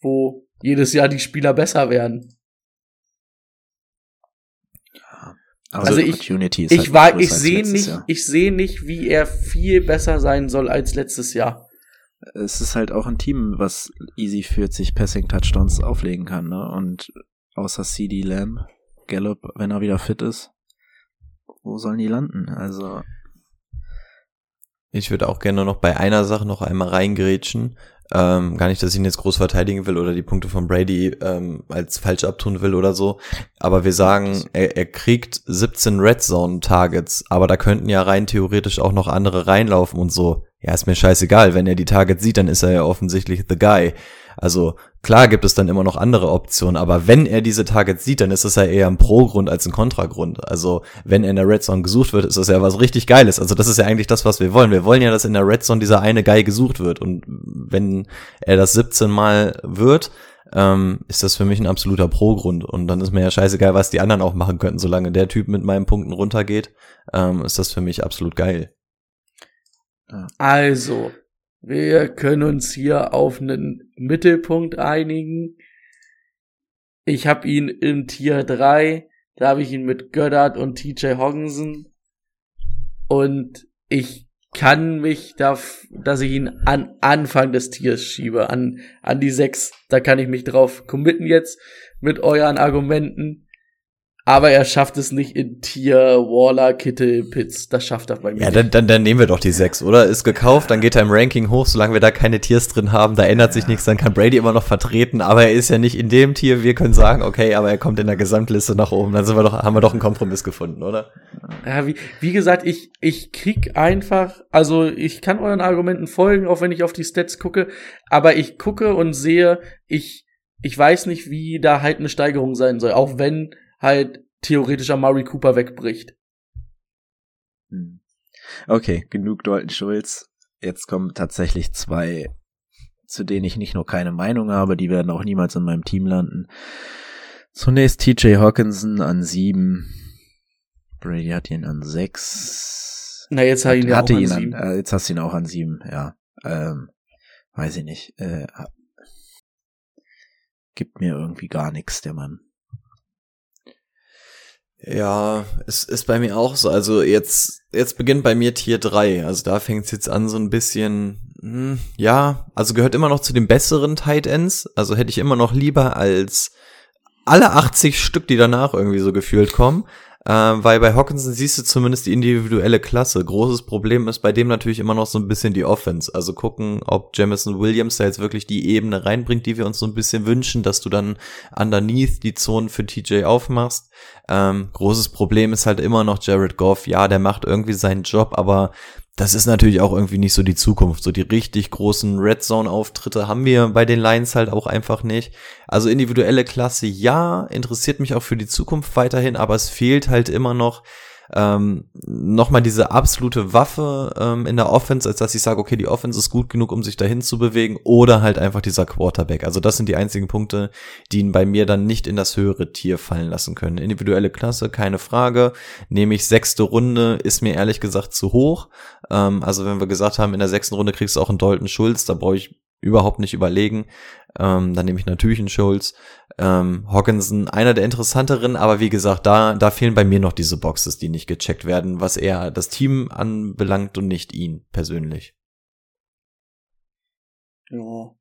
Wo jedes Jahr die Spieler besser werden. Also, also ich, ich halt war, ich sehe nicht, Jahr. ich sehe nicht, wie er viel besser sein soll als letztes Jahr. Es ist halt auch ein Team, was easy 40 Passing Touchdowns auflegen kann, ne? Und außer CD Lamb, Gallup, wenn er wieder fit ist, wo sollen die landen? Also ich würde auch gerne noch bei einer Sache noch einmal reingrätschen. Ähm, gar nicht, dass ich ihn jetzt groß verteidigen will oder die Punkte von Brady ähm, als falsch abtun will oder so. Aber wir sagen, er, er kriegt 17 Red Zone Targets, aber da könnten ja rein theoretisch auch noch andere reinlaufen und so. Ja, ist mir scheißegal. Wenn er die Targets sieht, dann ist er ja offensichtlich the guy. Also klar gibt es dann immer noch andere Optionen, aber wenn er diese Targets sieht, dann ist es ja eher ein Pro-Grund als ein Kontragrund. Also wenn er in der Red Zone gesucht wird, ist das ja was richtig Geiles. Also das ist ja eigentlich das, was wir wollen. Wir wollen ja, dass in der Red Zone dieser eine Guy gesucht wird. Und wenn er das 17 Mal wird, ähm, ist das für mich ein absoluter Pro-Grund. Und dann ist mir ja scheißegal, was die anderen auch machen könnten. Solange der Typ mit meinen Punkten runtergeht, ähm, ist das für mich absolut geil. Also, wir können uns hier auf einen Mittelpunkt einigen. Ich habe ihn in Tier 3, da habe ich ihn mit Goddard und TJ Hogginson. Und ich kann mich da, dass ich ihn an Anfang des Tiers schiebe, an, an die 6. Da kann ich mich drauf committen jetzt mit euren Argumenten. Aber er schafft es nicht in Tier, Waller, Kittel, Pitts. Das schafft er bei mir. Ja, dann, dann, dann nehmen wir doch die sechs, oder? Ist gekauft, dann geht er im Ranking hoch, solange wir da keine Tiers drin haben, da ändert sich nichts, dann kann Brady immer noch vertreten, aber er ist ja nicht in dem Tier. Wir können sagen, okay, aber er kommt in der Gesamtliste nach oben. Dann sind wir doch, haben wir doch einen Kompromiss gefunden, oder? Ja, wie, wie gesagt, ich, ich krieg einfach, also ich kann euren Argumenten folgen, auch wenn ich auf die Stats gucke, aber ich gucke und sehe, ich, ich weiß nicht, wie da halt eine Steigerung sein soll, auch wenn halt theoretischer Murray Cooper wegbricht. Hm. Okay, genug Dalton Schulz. Jetzt kommen tatsächlich zwei, zu denen ich nicht nur keine Meinung habe, die werden auch niemals in meinem Team landen. Zunächst TJ Hawkinson an sieben. Brady hat ihn an sechs. Na, jetzt hat ihn ja hatte auch ihn an, sieben. Äh, jetzt hast du ihn auch an sieben, ja. Ähm, weiß ich nicht. Äh, gibt mir irgendwie gar nichts, der Mann. Ja, es ist bei mir auch so. Also jetzt, jetzt beginnt bei mir Tier 3. Also da fängt es jetzt an so ein bisschen, hm, ja, also gehört immer noch zu den besseren Tight Ends. Also hätte ich immer noch lieber als alle 80 Stück, die danach irgendwie so gefühlt kommen. Äh, weil bei Hawkinson siehst du zumindest die individuelle Klasse. Großes Problem ist bei dem natürlich immer noch so ein bisschen die Offense. Also gucken, ob Jamison Williams da jetzt wirklich die Ebene reinbringt, die wir uns so ein bisschen wünschen, dass du dann underneath die Zonen für TJ aufmachst. Ähm, großes Problem ist halt immer noch Jared Goff. Ja, der macht irgendwie seinen Job, aber das ist natürlich auch irgendwie nicht so die Zukunft. So die richtig großen Red Zone Auftritte haben wir bei den Lions halt auch einfach nicht. Also individuelle Klasse, ja, interessiert mich auch für die Zukunft weiterhin, aber es fehlt halt immer noch ähm, nochmal diese absolute Waffe ähm, in der Offense, als dass ich sage, okay, die Offense ist gut genug, um sich dahin zu bewegen, oder halt einfach dieser Quarterback. Also das sind die einzigen Punkte, die ihn bei mir dann nicht in das höhere Tier fallen lassen können. Individuelle Klasse, keine Frage. Nehme ich sechste Runde, ist mir ehrlich gesagt zu hoch. Ähm, also wenn wir gesagt haben, in der sechsten Runde kriegst du auch einen Dalton Schulz, da brauche ich überhaupt nicht überlegen. Ähm, dann nehme ich natürlich einen Schulz. Ähm, Hawkinson, einer der interessanteren, aber wie gesagt, da, da fehlen bei mir noch diese Boxes, die nicht gecheckt werden, was eher das Team anbelangt und nicht ihn persönlich. Ja.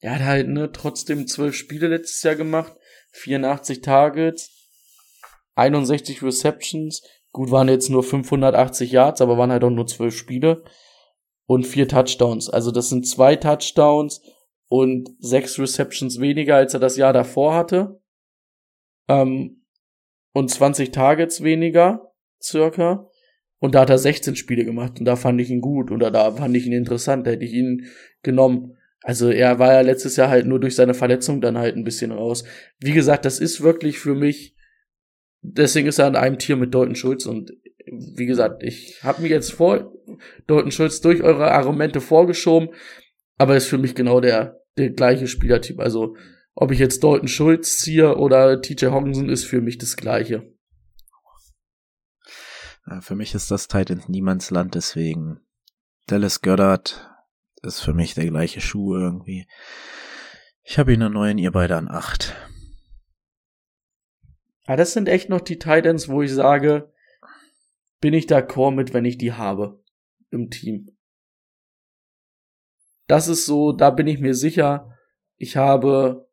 Er hat halt, ne, trotzdem zwölf Spiele letztes Jahr gemacht, 84 Targets, 61 Receptions, gut waren jetzt nur 580 Yards, aber waren halt auch nur zwölf Spiele und vier Touchdowns. Also das sind zwei Touchdowns und sechs Receptions weniger, als er das Jahr davor hatte. Ähm, und 20 Targets weniger, circa. Und da hat er 16 Spiele gemacht und da fand ich ihn gut oder da fand ich ihn interessant, da hätte ich ihn genommen. Also er war ja letztes Jahr halt nur durch seine Verletzung dann halt ein bisschen raus. Wie gesagt, das ist wirklich für mich, deswegen ist er an einem Tier mit Dalton Schulz und wie gesagt, ich habe mir jetzt vor Dalton Schulz durch eure Argumente vorgeschoben, aber ist für mich genau der, der gleiche Spielertyp. Also, ob ich jetzt Dalton Schulz ziehe oder TJ Hawkinson, ist für mich das gleiche. Für mich ist das Titans Niemandsland, deswegen Dallas Goddard ist für mich der gleiche Schuh irgendwie. Ich habe ihn an neun, ihr beide an acht. Ja, das sind echt noch die Titans, wo ich sage, bin ich d'accord mit, wenn ich die habe im Team. Das ist so, da bin ich mir sicher, ich habe,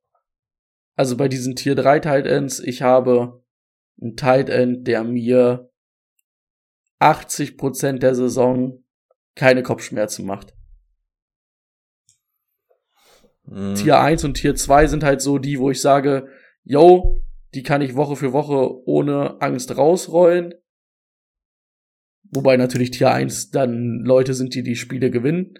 also bei diesen Tier 3 Tight Ends, ich habe einen Tight End, der mir 80% der Saison keine Kopfschmerzen macht. Mhm. Tier 1 und Tier 2 sind halt so die, wo ich sage, yo, die kann ich Woche für Woche ohne Angst rausrollen. Wobei natürlich Tier 1 dann Leute sind, die die Spiele gewinnen.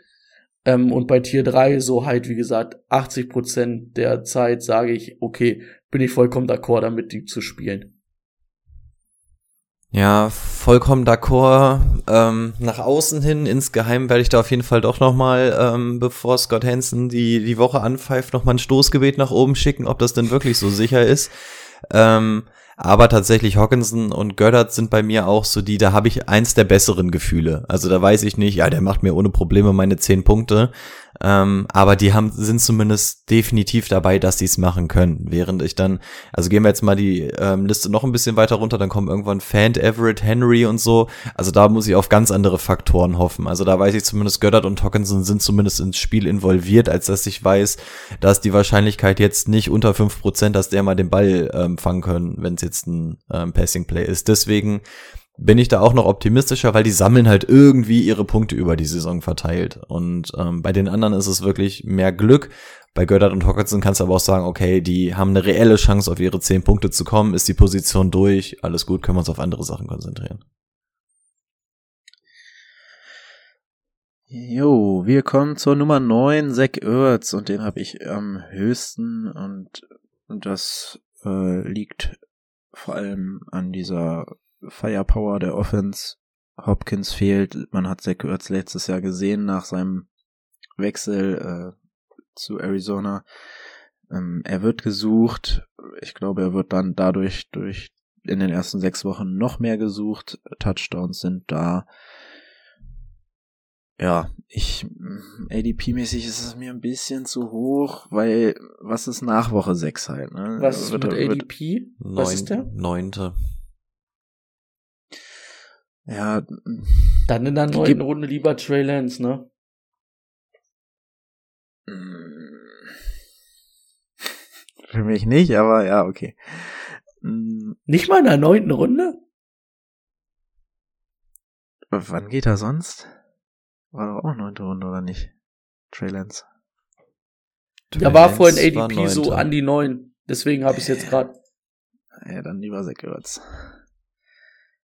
Ähm, und bei Tier 3 so halt, wie gesagt, 80 Prozent der Zeit sage ich, okay, bin ich vollkommen d'accord damit, die zu spielen. Ja, vollkommen d'accord. Ähm, nach außen hin, insgeheim werde ich da auf jeden Fall doch nochmal, ähm, bevor Scott Hansen die, die Woche anpfeift, nochmal ein Stoßgebet nach oben schicken, ob das denn wirklich so sicher ist. Ähm, aber tatsächlich Hawkinson und Göttert sind bei mir auch so die, da habe ich eins der besseren Gefühle. Also da weiß ich nicht, ja, der macht mir ohne Probleme meine zehn Punkte. Ähm, aber die haben, sind zumindest definitiv dabei, dass sie es machen können. Während ich dann, also gehen wir jetzt mal die ähm, Liste noch ein bisschen weiter runter, dann kommen irgendwann Fant, Everett, Henry und so. Also da muss ich auf ganz andere Faktoren hoffen. Also da weiß ich zumindest, Göttert und Hawkinson sind zumindest ins Spiel involviert, als dass ich weiß, dass die Wahrscheinlichkeit jetzt nicht unter fünf Prozent, dass der mal den Ball ähm, fangen können, wenn es jetzt ein ähm, Passing Play ist. Deswegen bin ich da auch noch optimistischer, weil die sammeln halt irgendwie ihre Punkte über die Saison verteilt. Und ähm, bei den anderen ist es wirklich mehr Glück. Bei Göttert und Hockerson kannst du aber auch sagen, okay, die haben eine reelle Chance, auf ihre zehn Punkte zu kommen, ist die Position durch, alles gut, können wir uns auf andere Sachen konzentrieren. Jo, wir kommen zur Nummer 9, Zach Ertz, und den habe ich am höchsten und das äh, liegt vor allem an dieser Firepower der Offense. Hopkins fehlt. Man hat Zach Ertz letztes Jahr gesehen nach seinem Wechsel äh, zu Arizona. Ähm, er wird gesucht. Ich glaube, er wird dann dadurch durch in den ersten sechs Wochen noch mehr gesucht. Touchdowns sind da. Ja, ich ADP-mäßig ist es mir ein bisschen zu hoch, weil was ist nach Woche 6 halt, ne? Was ist mit ADP? Was ist der? Neunte. Ja. Dann in der neunten Runde lieber Trey Lance, ne? Für mich nicht, aber ja, okay. Nicht mal in der neunten Runde? Wann geht er sonst? War doch auch neunte Runde, oder nicht? Trey Lance. Da war vorhin war ADP so Neunter. an die neun. Deswegen habe ich jetzt gerade. Ja, dann lieber Zach Ertz.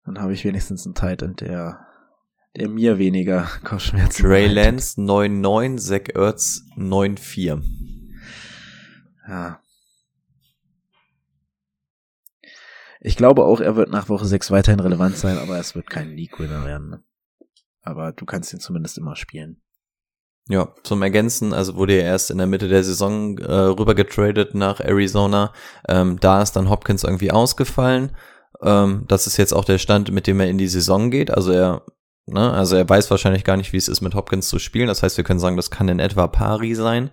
Dann habe ich wenigstens einen Titan, der, der mir weniger Kopfschmerzen Trey bereitet. Lance 9-9, Zach Ertz 9-4. Ja. Ich glaube auch, er wird nach Woche 6 weiterhin relevant sein, aber es wird kein League-Winner werden. ne? Aber du kannst ihn zumindest immer spielen. Ja, zum Ergänzen, also wurde er erst in der Mitte der Saison äh, rüber getradet nach Arizona. Ähm, da ist dann Hopkins irgendwie ausgefallen. Ähm, das ist jetzt auch der Stand, mit dem er in die Saison geht. Also er, ne, also er weiß wahrscheinlich gar nicht, wie es ist, mit Hopkins zu spielen. Das heißt, wir können sagen, das kann in etwa pari sein.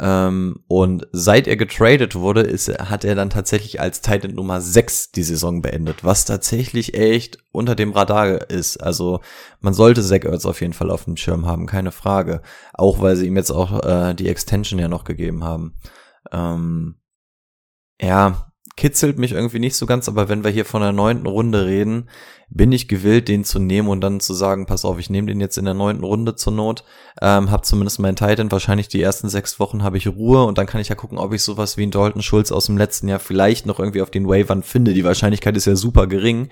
Ähm, und seit er getradet wurde, ist, hat er dann tatsächlich als Titan Nummer 6 die Saison beendet, was tatsächlich echt unter dem Radar ist. Also man sollte Zach Ertz auf jeden Fall auf dem Schirm haben, keine Frage. Auch weil sie ihm jetzt auch äh, die Extension ja noch gegeben haben. Ähm, ja, kitzelt mich irgendwie nicht so ganz, aber wenn wir hier von der neunten Runde reden, bin ich gewillt, den zu nehmen und dann zu sagen, pass auf, ich nehme den jetzt in der neunten Runde zur Not, ähm, habe zumindest meinen Titan, wahrscheinlich die ersten sechs Wochen habe ich Ruhe und dann kann ich ja gucken, ob ich sowas wie einen Dalton Schulz aus dem letzten Jahr vielleicht noch irgendwie auf den Wavern finde. Die Wahrscheinlichkeit ist ja super gering,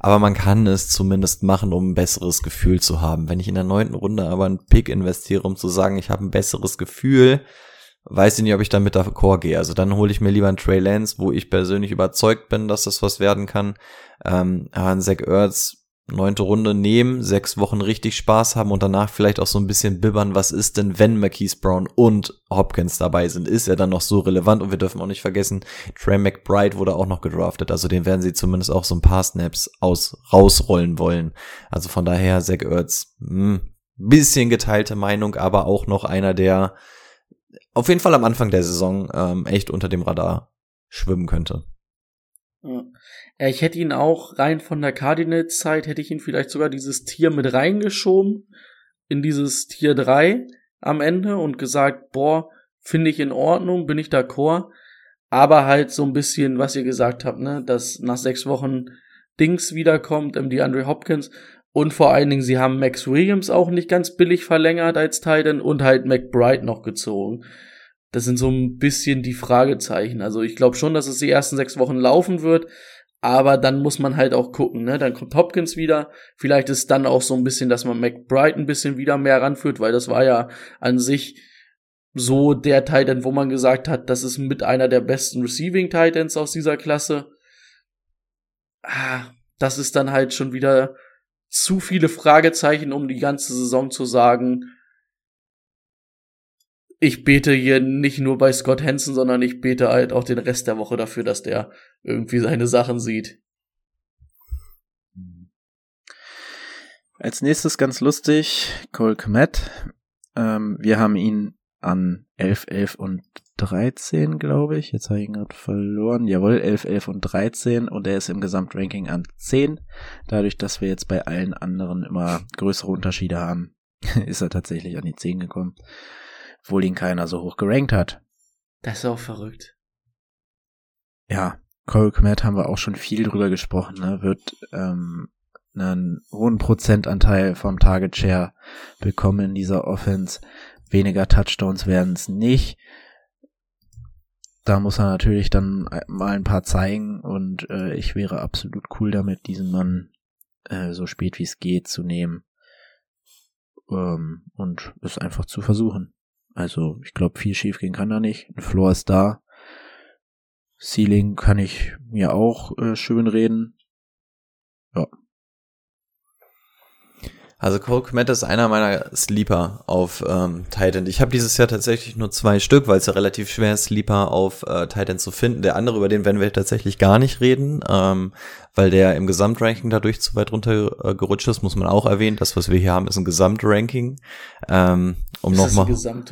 aber man kann es zumindest machen, um ein besseres Gefühl zu haben. Wenn ich in der neunten Runde aber einen Pick investiere, um zu sagen, ich habe ein besseres Gefühl, weiß ich nicht, ob ich damit d'accord gehe. Also dann hole ich mir lieber einen Trey Lance, wo ich persönlich überzeugt bin, dass das was werden kann. Ähm, aber einen Zach Ertz neunte Runde nehmen, sechs Wochen richtig Spaß haben und danach vielleicht auch so ein bisschen bibbern, was ist denn, wenn Marquise Brown und Hopkins dabei sind? Ist er dann noch so relevant? Und wir dürfen auch nicht vergessen, Trey McBride wurde auch noch gedraftet, also den werden sie zumindest auch so ein paar Snaps aus, rausrollen wollen. Also von daher, Zach Ertz, mh, bisschen geteilte Meinung, aber auch noch einer, der auf jeden Fall am Anfang der Saison ähm, echt unter dem Radar schwimmen könnte. Ich hätte ihn auch rein von der Cardinals-Zeit, hätte ich ihn vielleicht sogar dieses Tier mit reingeschoben, in dieses Tier 3 am Ende und gesagt, boah, finde ich in Ordnung, bin ich d'accord. Aber halt so ein bisschen, was ihr gesagt habt, ne, dass nach sechs Wochen Dings wiederkommt, ähm, die Andre Hopkins. Und vor allen Dingen, sie haben Max Williams auch nicht ganz billig verlängert als Titan und halt McBride noch gezogen. Das sind so ein bisschen die Fragezeichen. Also ich glaube schon, dass es die ersten sechs Wochen laufen wird, aber dann muss man halt auch gucken, ne? Dann kommt Hopkins wieder. Vielleicht ist dann auch so ein bisschen, dass man McBride ein bisschen wieder mehr ranführt, weil das war ja an sich so der Titan, wo man gesagt hat, das ist mit einer der besten Receiving Titans aus dieser Klasse. Ah, das ist dann halt schon wieder zu viele Fragezeichen, um die ganze Saison zu sagen, ich bete hier nicht nur bei Scott Hansen, sondern ich bete halt auch den Rest der Woche dafür, dass der irgendwie seine Sachen sieht. Als nächstes ganz lustig, Cole Kmet. Ähm, wir haben ihn an 11, 11 und 13, glaube ich. Jetzt habe ich ihn gerade verloren. Jawohl, 11, 11 und 13 und er ist im Gesamtranking an 10. Dadurch, dass wir jetzt bei allen anderen immer größere Unterschiede haben, ist er tatsächlich an die 10 gekommen. Obwohl ihn keiner so hoch gerankt hat. Das ist auch verrückt. Ja, Cole Kmet haben wir auch schon viel drüber gesprochen, ne? Wird ähm, einen hohen Prozentanteil vom Target Share bekommen in dieser Offense. Weniger Touchdowns werden es nicht. Da muss er natürlich dann mal ein paar zeigen und äh, ich wäre absolut cool damit, diesen Mann äh, so spät wie es geht zu nehmen ähm, und es einfach zu versuchen. Also ich glaube, viel schief gehen kann da nicht. Ein Floor ist da. Ceiling kann ich mir auch äh, schön reden. Ja. Also Cole Kmet ist einer meiner Sleeper auf ähm, Titan. Ich habe dieses Jahr tatsächlich nur zwei Stück, weil es ja relativ schwer ist, Sleeper auf äh, Titan zu finden. Der andere, über den werden wir tatsächlich gar nicht reden, ähm, weil der im Gesamtranking dadurch zu weit runter äh, ist, muss man auch erwähnen. Das, was wir hier haben, ist ein Gesamtranking. Ähm, um nochmal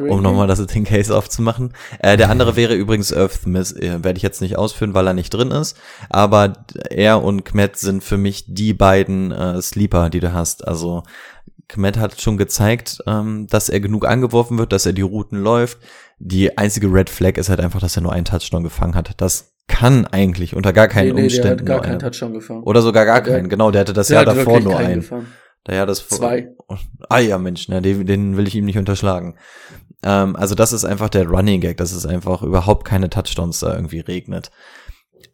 um nochmal das den Case aufzumachen. Äh, der andere wäre übrigens Earth Smith, äh, werde ich jetzt nicht ausführen, weil er nicht drin ist. Aber er und Kmet sind für mich die beiden äh, Sleeper, die du hast. Also Kmet hat schon gezeigt, ähm, dass er genug angeworfen wird, dass er die Routen läuft. Die einzige Red Flag ist halt einfach, dass er nur einen Touchdown gefangen hat. Das kann eigentlich unter gar keinen nee, nee, der Umständen hat gar keinen. Touchdown gefangen. Oder sogar gar Der- keinen. Genau, der hatte das Der Jahr davor nur einen. gefangen. Daher das Zwei. Ah ja, Mensch, ne, den, den will ich ihm nicht unterschlagen. Ähm, also das ist einfach der Running Gag, dass es einfach überhaupt keine Touchdowns da irgendwie regnet.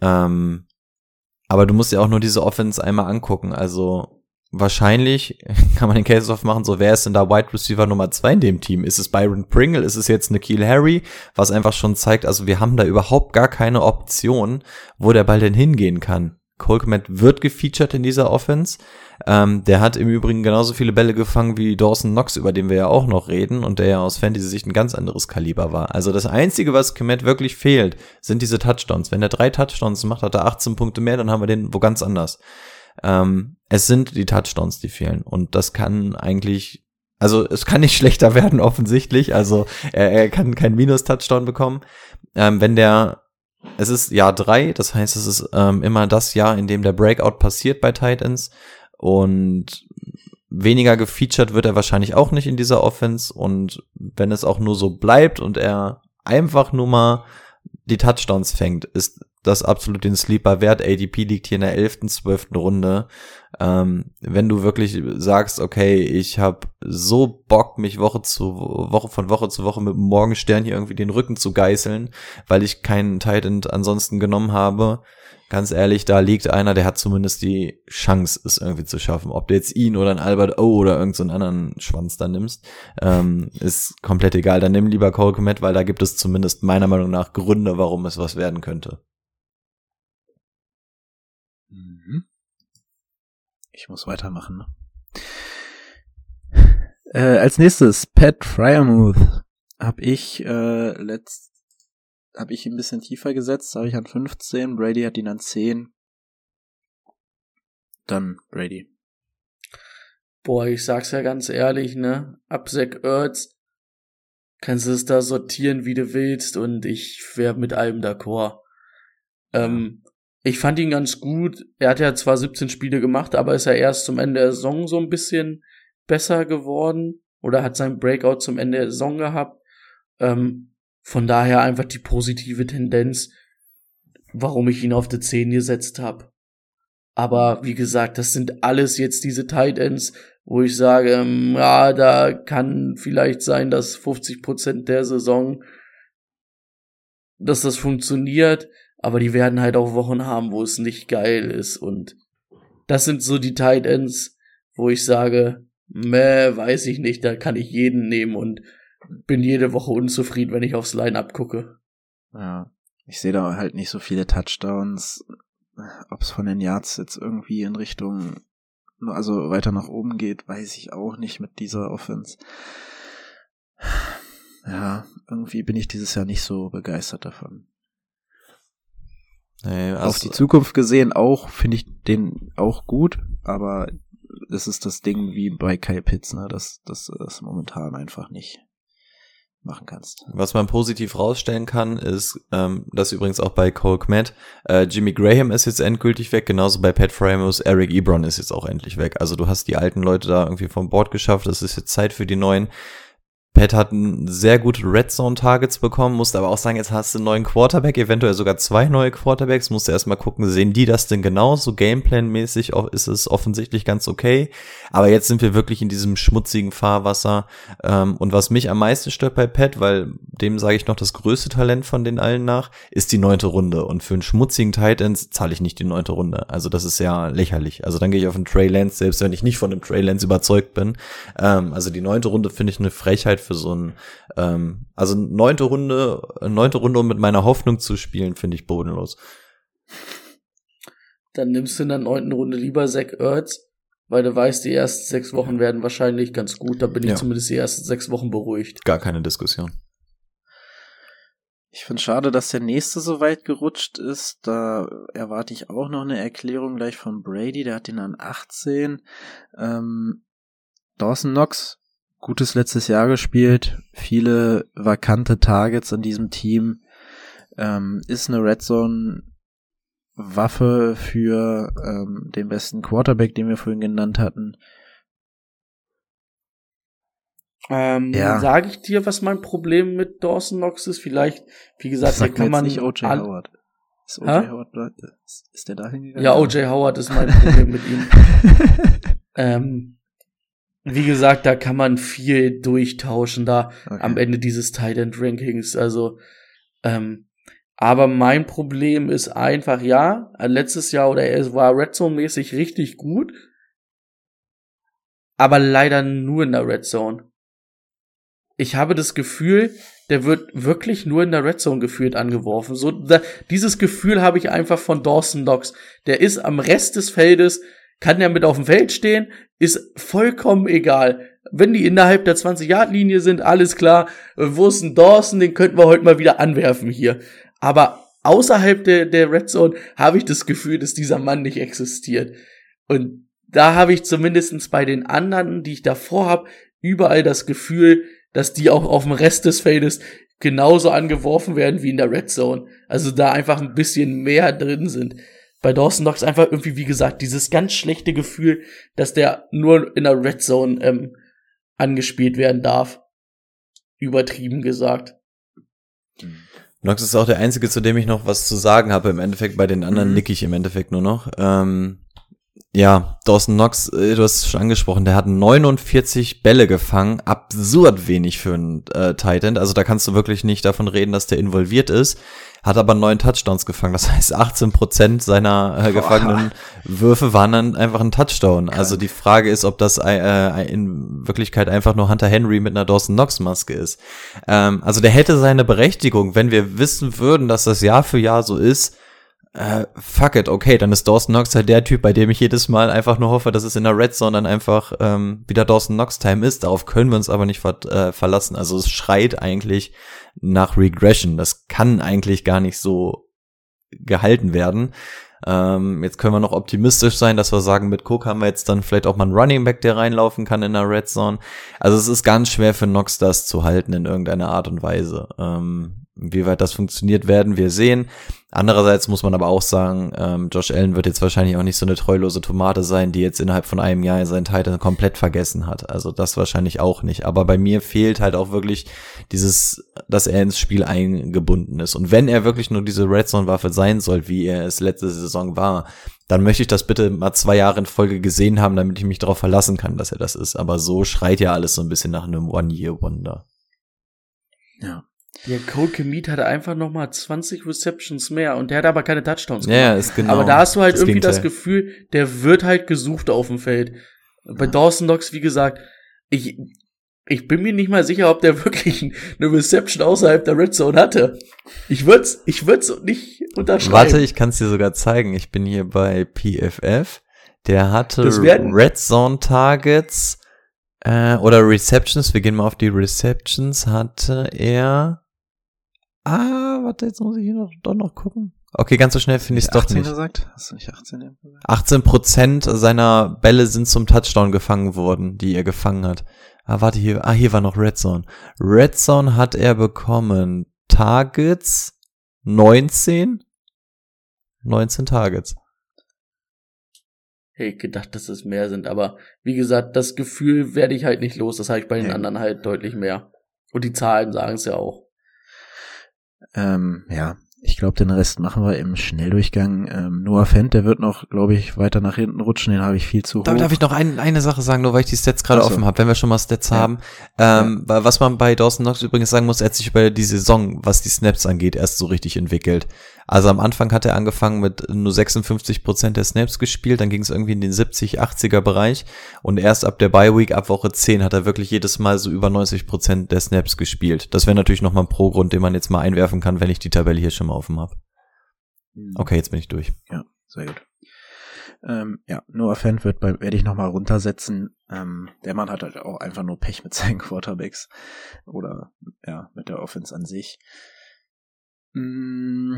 Ähm, aber du musst ja auch nur diese Offense einmal angucken. Also wahrscheinlich kann man den Case aufmachen, so wer ist denn da Wide Receiver Nummer zwei in dem Team? Ist es Byron Pringle? Ist es jetzt Nikhil Harry? Was einfach schon zeigt, also wir haben da überhaupt gar keine Option, wo der Ball denn hingehen kann. Cole Komet wird gefeatured in dieser Offense. Ähm, der hat im Übrigen genauso viele Bälle gefangen wie Dawson Knox, über den wir ja auch noch reden und der ja aus Fantasy-Sicht ein ganz anderes Kaliber war. Also das Einzige, was Komet wirklich fehlt, sind diese Touchdowns. Wenn er drei Touchdowns macht, hat er 18 Punkte mehr, dann haben wir den wo ganz anders. Ähm, es sind die Touchdowns, die fehlen. Und das kann eigentlich, also es kann nicht schlechter werden, offensichtlich. Also er, er kann kein Minus-Touchdown bekommen. Ähm, wenn der es ist Jahr drei, das heißt, es ist ähm, immer das Jahr, in dem der Breakout passiert bei Titans und weniger gefeatured wird er wahrscheinlich auch nicht in dieser Offense und wenn es auch nur so bleibt und er einfach nur mal die Touchdowns fängt, ist das absolut den Sleeper wert. ADP liegt hier in der 11., 12. Runde. Ähm, wenn du wirklich sagst, okay, ich habe so Bock, mich Woche zu Woche von Woche zu Woche mit dem Morgenstern hier irgendwie den Rücken zu geißeln, weil ich keinen Titan ansonsten genommen habe, ganz ehrlich, da liegt einer, der hat zumindest die Chance, es irgendwie zu schaffen. Ob du jetzt ihn oder ein Albert O oder irgendeinen so anderen Schwanz da nimmst, ähm, ist komplett egal. Dann nimm lieber Cole Komet, weil da gibt es zumindest meiner Meinung nach Gründe, warum es was werden könnte. Ich muss weitermachen. Ne? Äh, als nächstes Pat Fryermuth habe ich äh, letzt habe ich ein bisschen tiefer gesetzt, habe ich an 15, Brady hat ihn an 10. Dann Brady. Boah, ich sag's ja ganz ehrlich, ne? Ab Zach Ertz kannst du es da sortieren, wie du willst und ich wäre mit allem d'accord. Ähm, ich fand ihn ganz gut. Er hat ja zwar 17 Spiele gemacht, aber ist er erst zum Ende der Saison so ein bisschen besser geworden oder hat sein Breakout zum Ende der Saison gehabt. Ähm, von daher einfach die positive Tendenz, warum ich ihn auf die 10 gesetzt habe. Aber wie gesagt, das sind alles jetzt diese Tight Ends, wo ich sage, ähm, ja, da kann vielleicht sein, dass 50 Prozent der Saison, dass das funktioniert, aber die werden halt auch Wochen haben, wo es nicht geil ist und das sind so die Tight Ends, wo ich sage, meh, weiß ich nicht, da kann ich jeden nehmen und bin jede Woche unzufrieden, wenn ich aufs Line-Up gucke. Ja, ich sehe da halt nicht so viele Touchdowns. Ob es von den Yards jetzt irgendwie in Richtung, also weiter nach oben geht, weiß ich auch nicht mit dieser Offense. Ja, irgendwie bin ich dieses Jahr nicht so begeistert davon. Nee, also Auf die Zukunft gesehen auch, finde ich den auch gut, aber es ist das Ding wie bei Kyle Pitts, ne, das, das ist momentan einfach nicht machen kannst. Was man positiv rausstellen kann, ist, ähm, das übrigens auch bei Cole Kmet, äh, Jimmy Graham ist jetzt endgültig weg, genauso bei Pat Framos, Eric Ebron ist jetzt auch endlich weg. Also du hast die alten Leute da irgendwie vom Bord geschafft, es ist jetzt Zeit für die neuen. Pat hat ein sehr gute Red Zone Targets bekommen, musste aber auch sagen, jetzt hast du einen neuen Quarterback, eventuell sogar zwei neue Quarterbacks, musst du erstmal gucken, sehen die das denn genauso? Gameplan-mäßig ist es offensichtlich ganz okay. Aber jetzt sind wir wirklich in diesem schmutzigen Fahrwasser. Ähm, und was mich am meisten stört bei Pat, weil dem sage ich noch das größte Talent von den allen nach, ist die neunte Runde. Und für einen schmutzigen Titan zahle ich nicht die neunte Runde. Also das ist ja lächerlich. Also dann gehe ich auf einen Trey Lance, selbst wenn ich nicht von dem Trey Lance überzeugt bin. Ähm, also die neunte Runde finde ich eine Frechheit für so ein, ähm, also neunte Runde, neunte Runde, um mit meiner Hoffnung zu spielen, finde ich bodenlos. Dann nimmst du in der neunten Runde lieber Zach Ertz, weil du weißt, die ersten sechs Wochen werden wahrscheinlich ganz gut. Da bin ich ja. zumindest die ersten sechs Wochen beruhigt. Gar keine Diskussion. Ich finde schade, dass der nächste so weit gerutscht ist. Da erwarte ich auch noch eine Erklärung gleich von Brady. Der hat ihn an 18. Ähm, Dawson Knox gutes letztes Jahr gespielt, viele vakante Targets in diesem Team, ähm, ist eine Red Zone Waffe für ähm, den besten Quarterback, den wir vorhin genannt hatten. Ähm, ja. Sage ich dir, was mein Problem mit Dawson Knox ist? Vielleicht, wie gesagt, da kann man nicht OJ Howard. Ist OJ ha? Howard ist, ist der da hingegangen? Ja, OJ Howard ist mein Problem mit ihm. ähm, Wie gesagt, da kann man viel durchtauschen da Okay. am Ende dieses Tight End Rankings. Also, ähm, aber mein Problem ist einfach, ja, letztes Jahr oder er war Red Zone mäßig richtig gut, aber leider nur in der Red Zone. Ich habe das Gefühl, der wird wirklich nur in der Red Zone gefühlt angeworfen. So, da, dieses Gefühl habe ich einfach von Dawson Knox. Der ist am Rest des Feldes, kann der mit auf dem Feld stehen, ist vollkommen egal. Wenn die innerhalb der 20-Yard-Linie sind, alles klar. Wo ist ein Dawson? Den könnten wir heute mal wieder anwerfen hier. Aber außerhalb der, der Red Zone habe ich das Gefühl, dass dieser Mann nicht existiert. Und da habe ich zumindestens bei den anderen, die ich davor habe, überall das Gefühl, dass die auch auf dem Rest des Feldes genauso angeworfen werden wie in der Red Zone. Also da einfach ein bisschen mehr drin sind. Bei Dawson Knox einfach irgendwie, wie gesagt, dieses ganz schlechte Gefühl, dass der nur in der Red Zone ähm, angespielt werden darf. Übertrieben gesagt. Nox ist auch der einzige, zu dem ich noch was zu sagen habe. Im Endeffekt bei den anderen Mhm. nick ich im Endeffekt nur noch. Ähm, ja, Dawson Knox, äh, du hast es schon angesprochen, der hat 49 Bälle gefangen, absurd wenig für einen äh, Tight End. Also da kannst du wirklich nicht davon reden, dass der involviert ist. Hat aber neun Touchdowns gefangen. Das heißt, 18 Prozent seiner äh, gefangenen Würfe waren dann einfach ein Touchdown. Also die Frage ist, ob das äh, äh, in Wirklichkeit einfach nur Hunter Henry mit einer Dawson Knox Maske ist. Ähm, also der hätte seine Berechtigung, wenn wir wissen würden, dass das Jahr für Jahr so ist. Äh, fuck it, okay, dann ist Dawson Knox halt der Typ, bei dem ich jedes Mal einfach nur hoffe, dass es in der Red Zone dann einfach ähm, wieder Dawson Knox Time ist. Darauf können wir uns aber nicht ver äh, verlassen. Also es schreit eigentlich nach Regression. Das kann eigentlich gar nicht so gehalten werden. Ähm, jetzt können wir noch optimistisch sein, dass wir sagen, mit Cook haben wir jetzt dann vielleicht auch mal einen Running Back, der reinlaufen kann in der Red Zone. Also es ist ganz schwer für Knox das zu halten in irgendeiner Art und Weise. Ähm, wie weit das funktioniert, werden wir sehen. Andererseits muss man aber auch sagen, ähm, Josh Allen wird jetzt wahrscheinlich auch nicht so eine treulose Tomate sein, die jetzt innerhalb von einem Jahr seinen Titan komplett vergessen hat. Also das wahrscheinlich auch nicht. Aber bei mir fehlt halt auch wirklich dieses, dass er ins Spiel eingebunden ist. Und wenn er wirklich nur diese Red Zone Waffe sein soll, wie er es letzte Saison war, dann möchte ich das bitte mal zwei Jahre in Folge gesehen haben, damit ich mich darauf verlassen kann, dass er das ist. Aber so schreit ja alles so ein bisschen nach einem One-Year-Wonder. Ja. Der Cole Kemet hatte einfach noch mal 20 Receptions mehr und der hat aber keine Touchdowns Ja, ja, ist genau. aber da hast du halt das irgendwie das Gegenteil. Gefühl, der wird halt gesucht auf dem Feld. Bei Dawson Knox, wie gesagt, ich, ich bin mir nicht mal sicher, ob der wirklich eine Reception außerhalb der Red Zone hatte. Ich würd's, ich würd's nicht unterschreiben. Warte, ich kann es dir sogar zeigen. Ich bin hier bei PFF. Der hatte Das Red Zone Targets äh, oder Receptions. Wir gehen mal auf die Receptions. Hatte er. Ah, warte, jetzt muss ich hier noch, doch noch gucken. Okay, ganz so schnell finde ich es doch 18 nicht. gesagt? Hast du nicht 18 gesagt? 18 Prozent seiner Bälle sind zum Touchdown gefangen worden, die er gefangen hat. Ah, warte, hier, ah, hier war noch Red Zone. Red Zone hat er bekommen Targets 19. 19 Targets. Hey, gedacht, dass es mehr sind, aber wie gesagt, das Gefühl werde ich halt nicht los. Das habe ich bei den anderen halt deutlich mehr. Und die Zahlen sagen es ja auch. Ähm, ja, ich glaube, den Rest machen wir im Schnelldurchgang. Ähm, Noah Fent, der wird noch, glaube ich, weiter nach hinten rutschen. Den habe ich viel zu hoch. Darf, darf ich noch ein, eine Sache sagen, nur weil ich die Stats gerade so. offen habe, wenn wir schon mal Stats Ja. haben. Ähm, weil Was man bei Dawson Knox übrigens sagen muss, er hat sich über die Saison, was die Snaps angeht, erst so richtig entwickelt. Also am Anfang hat er angefangen mit nur 56 Prozent der Snaps gespielt, dann ging es irgendwie in den 70, 80er Bereich und erst ab der Bye Week, ab Woche 10, hat er wirklich jedes Mal so über 90 Prozent der Snaps gespielt. Das wäre natürlich nochmal ein Pro-Grund, den man jetzt mal einwerfen kann, wenn ich die Tabelle hier schon mal offen habe. Okay, jetzt bin ich durch. Ja, sehr gut. Ähm, ja, Noah Fent wird bei, werde ich nochmal runtersetzen. Ähm, der Mann hat halt auch einfach nur Pech mit seinen Quarterbacks. Oder, ja, mit der Offense an sich. Mm,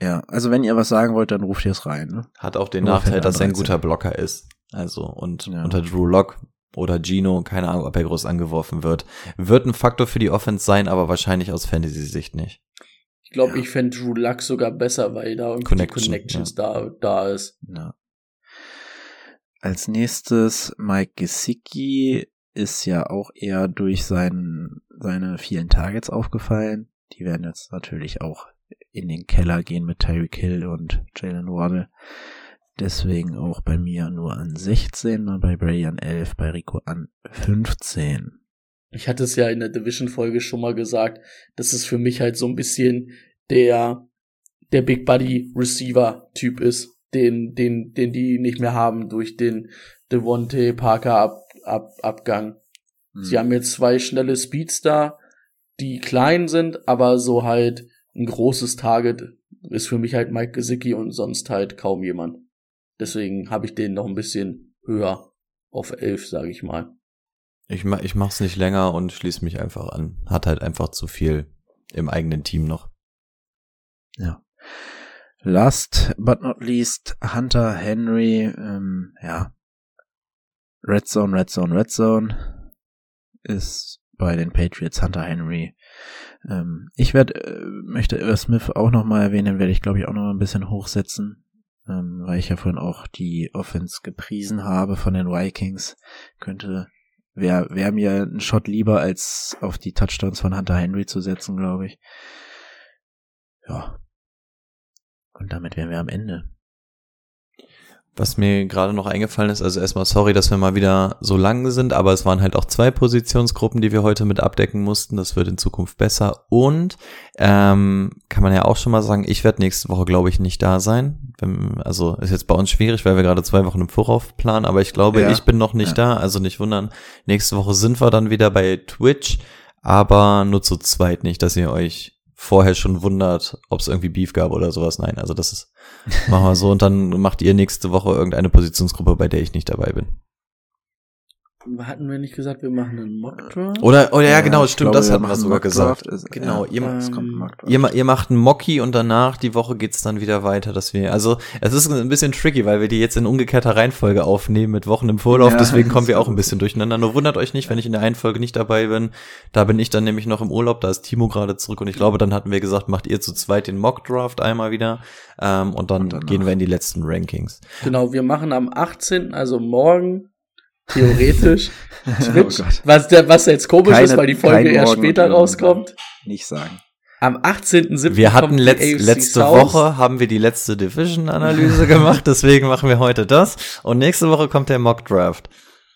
ja, also wenn ihr was sagen wollt, dann ruft ihr es rein. Ne? Hat auch den Nur Nachteil, dass er ein 13. guter Blocker ist. Also, und Ja. unter Drew Lock oder Gino, keine Ahnung, ob er groß angeworfen wird. Wird ein Faktor für die Offense sein, aber wahrscheinlich aus Fantasy-Sicht nicht. Ich glaube, Ja. ich fände Drew Luck sogar besser, weil da irgendwie Connection, die Connections da, da ist. Ja. Als nächstes Mike Gesicki ist ja auch eher durch seinen, seine vielen Targets aufgefallen. Die werden jetzt natürlich auch in den Keller gehen mit Tyreek Hill und Jalen Waddle. deswegen auch bei mir nur an 16 und bei Bray an 11, bei Rico an 15. Ich hatte es ja in der Division-Folge schon mal gesagt, dass es für mich halt so ein bisschen der, der Big Buddy Receiver-Typ ist, den, den, den die nicht mehr haben durch den Devontae Parker Ab, Ab, Abgang. Hm. Sie haben jetzt zwei schnelle Speedstar, die klein sind, aber so halt ein großes Target ist für mich halt Mike Gesicki und sonst halt kaum jemand. Deswegen habe ich den noch ein bisschen höher auf elf, sage ich mal. Ich, ma ich mach's nicht länger und schließe mich einfach an. Hat halt einfach zu viel im eigenen Team noch. Ja. Last but not least, Hunter Henry, ähm, ja. Red Zone, Red Zone, Red Zone ist bei den Patriots Hunter Henry. Ähm, ich werde, äh, möchte Irv Smith auch nochmal erwähnen, werde ich glaube ich auch nochmal ein bisschen hochsetzen, ähm, weil ich ja vorhin auch die Offense gepriesen habe von den Vikings. Könnte, wäre wär mir ein Shot lieber, als auf die Touchdowns von Hunter Henry zu setzen, glaube ich. Ja, und damit wären wir am Ende. Was mir gerade noch eingefallen ist, also erstmal sorry, dass wir mal wieder so lang sind, aber es waren halt auch zwei Positionsgruppen, die wir heute mit abdecken mussten. Das wird in Zukunft besser. Und ähm, kann man ja auch schon mal sagen, ich werde nächste Woche, glaube ich, nicht da sein. Also ist jetzt bei uns schwierig, weil wir gerade zwei Wochen im Vorauf planen, aber ich glaube, Ja. ich bin noch nicht da, also nicht wundern. Nächste Woche sind wir dann wieder bei Twitch, aber nur zu zweit nicht, dass ihr euch vorher schon wundert, ob es irgendwie Beef gab oder sowas. Nein, also das ist, machen wir so und dann macht ihr nächste Woche irgendeine Positionsgruppe, bei der ich nicht dabei bin. Hatten wir nicht gesagt, wir machen einen Mock Draft? Oder, oh ja, genau, stimmt, glaube, das hatten wir machen sogar gesagt. Ist- Genau, ja, ihr, es kommt ähm, Mock Draft. ihr, ihr macht einen Mocky und danach die Woche geht's dann wieder weiter, dass wir, also es ist ein bisschen tricky, weil wir die jetzt in umgekehrter Reihenfolge aufnehmen mit Wochen im Vorlauf, Ja, deswegen kommen wir das auch ein bisschen durcheinander. Nur wundert euch nicht, wenn ich in der einen Folge nicht dabei bin. Da bin ich dann nämlich noch im Urlaub, da ist Timo gerade zurück und ich glaube, dann hatten wir gesagt, macht ihr zu zweit den Mock Draft einmal wieder ähm, und dann Und gehen wir in die letzten Rankings. Genau, wir machen am 18., also morgen, theoretisch, Twitch, Oh Gott. was, der, was jetzt komisch Keine- ist, weil die Folge erst später rauskommt. Nicht sagen. Am 18.07. Wir hatten kommt die letz, AFC letzte South. Woche haben wir die letzte Division-Analyse gemacht, deswegen machen wir heute das. Und nächste Woche kommt der Mock Draft.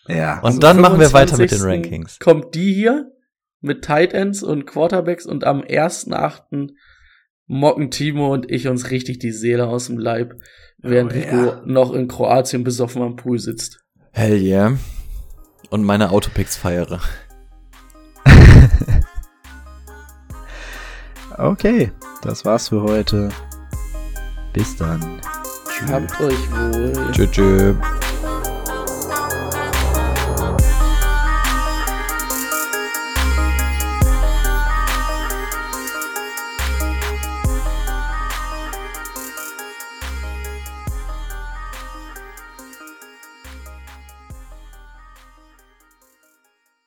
Ja. Und dann machen wir weiter mit den 25. Rankings. Kommt die hier mit Tight Ends und Quarterbacks und am 1.8. mocken Timo und ich uns richtig die Seele aus dem Leib, während Oh, Rico ja. noch in Kroatien besoffen am Pool sitzt. Hell yeah. Und meine Autopicks feiere. Okay, das war's für heute. Bis dann. Habt euch wohl. Tschüss. tschüss.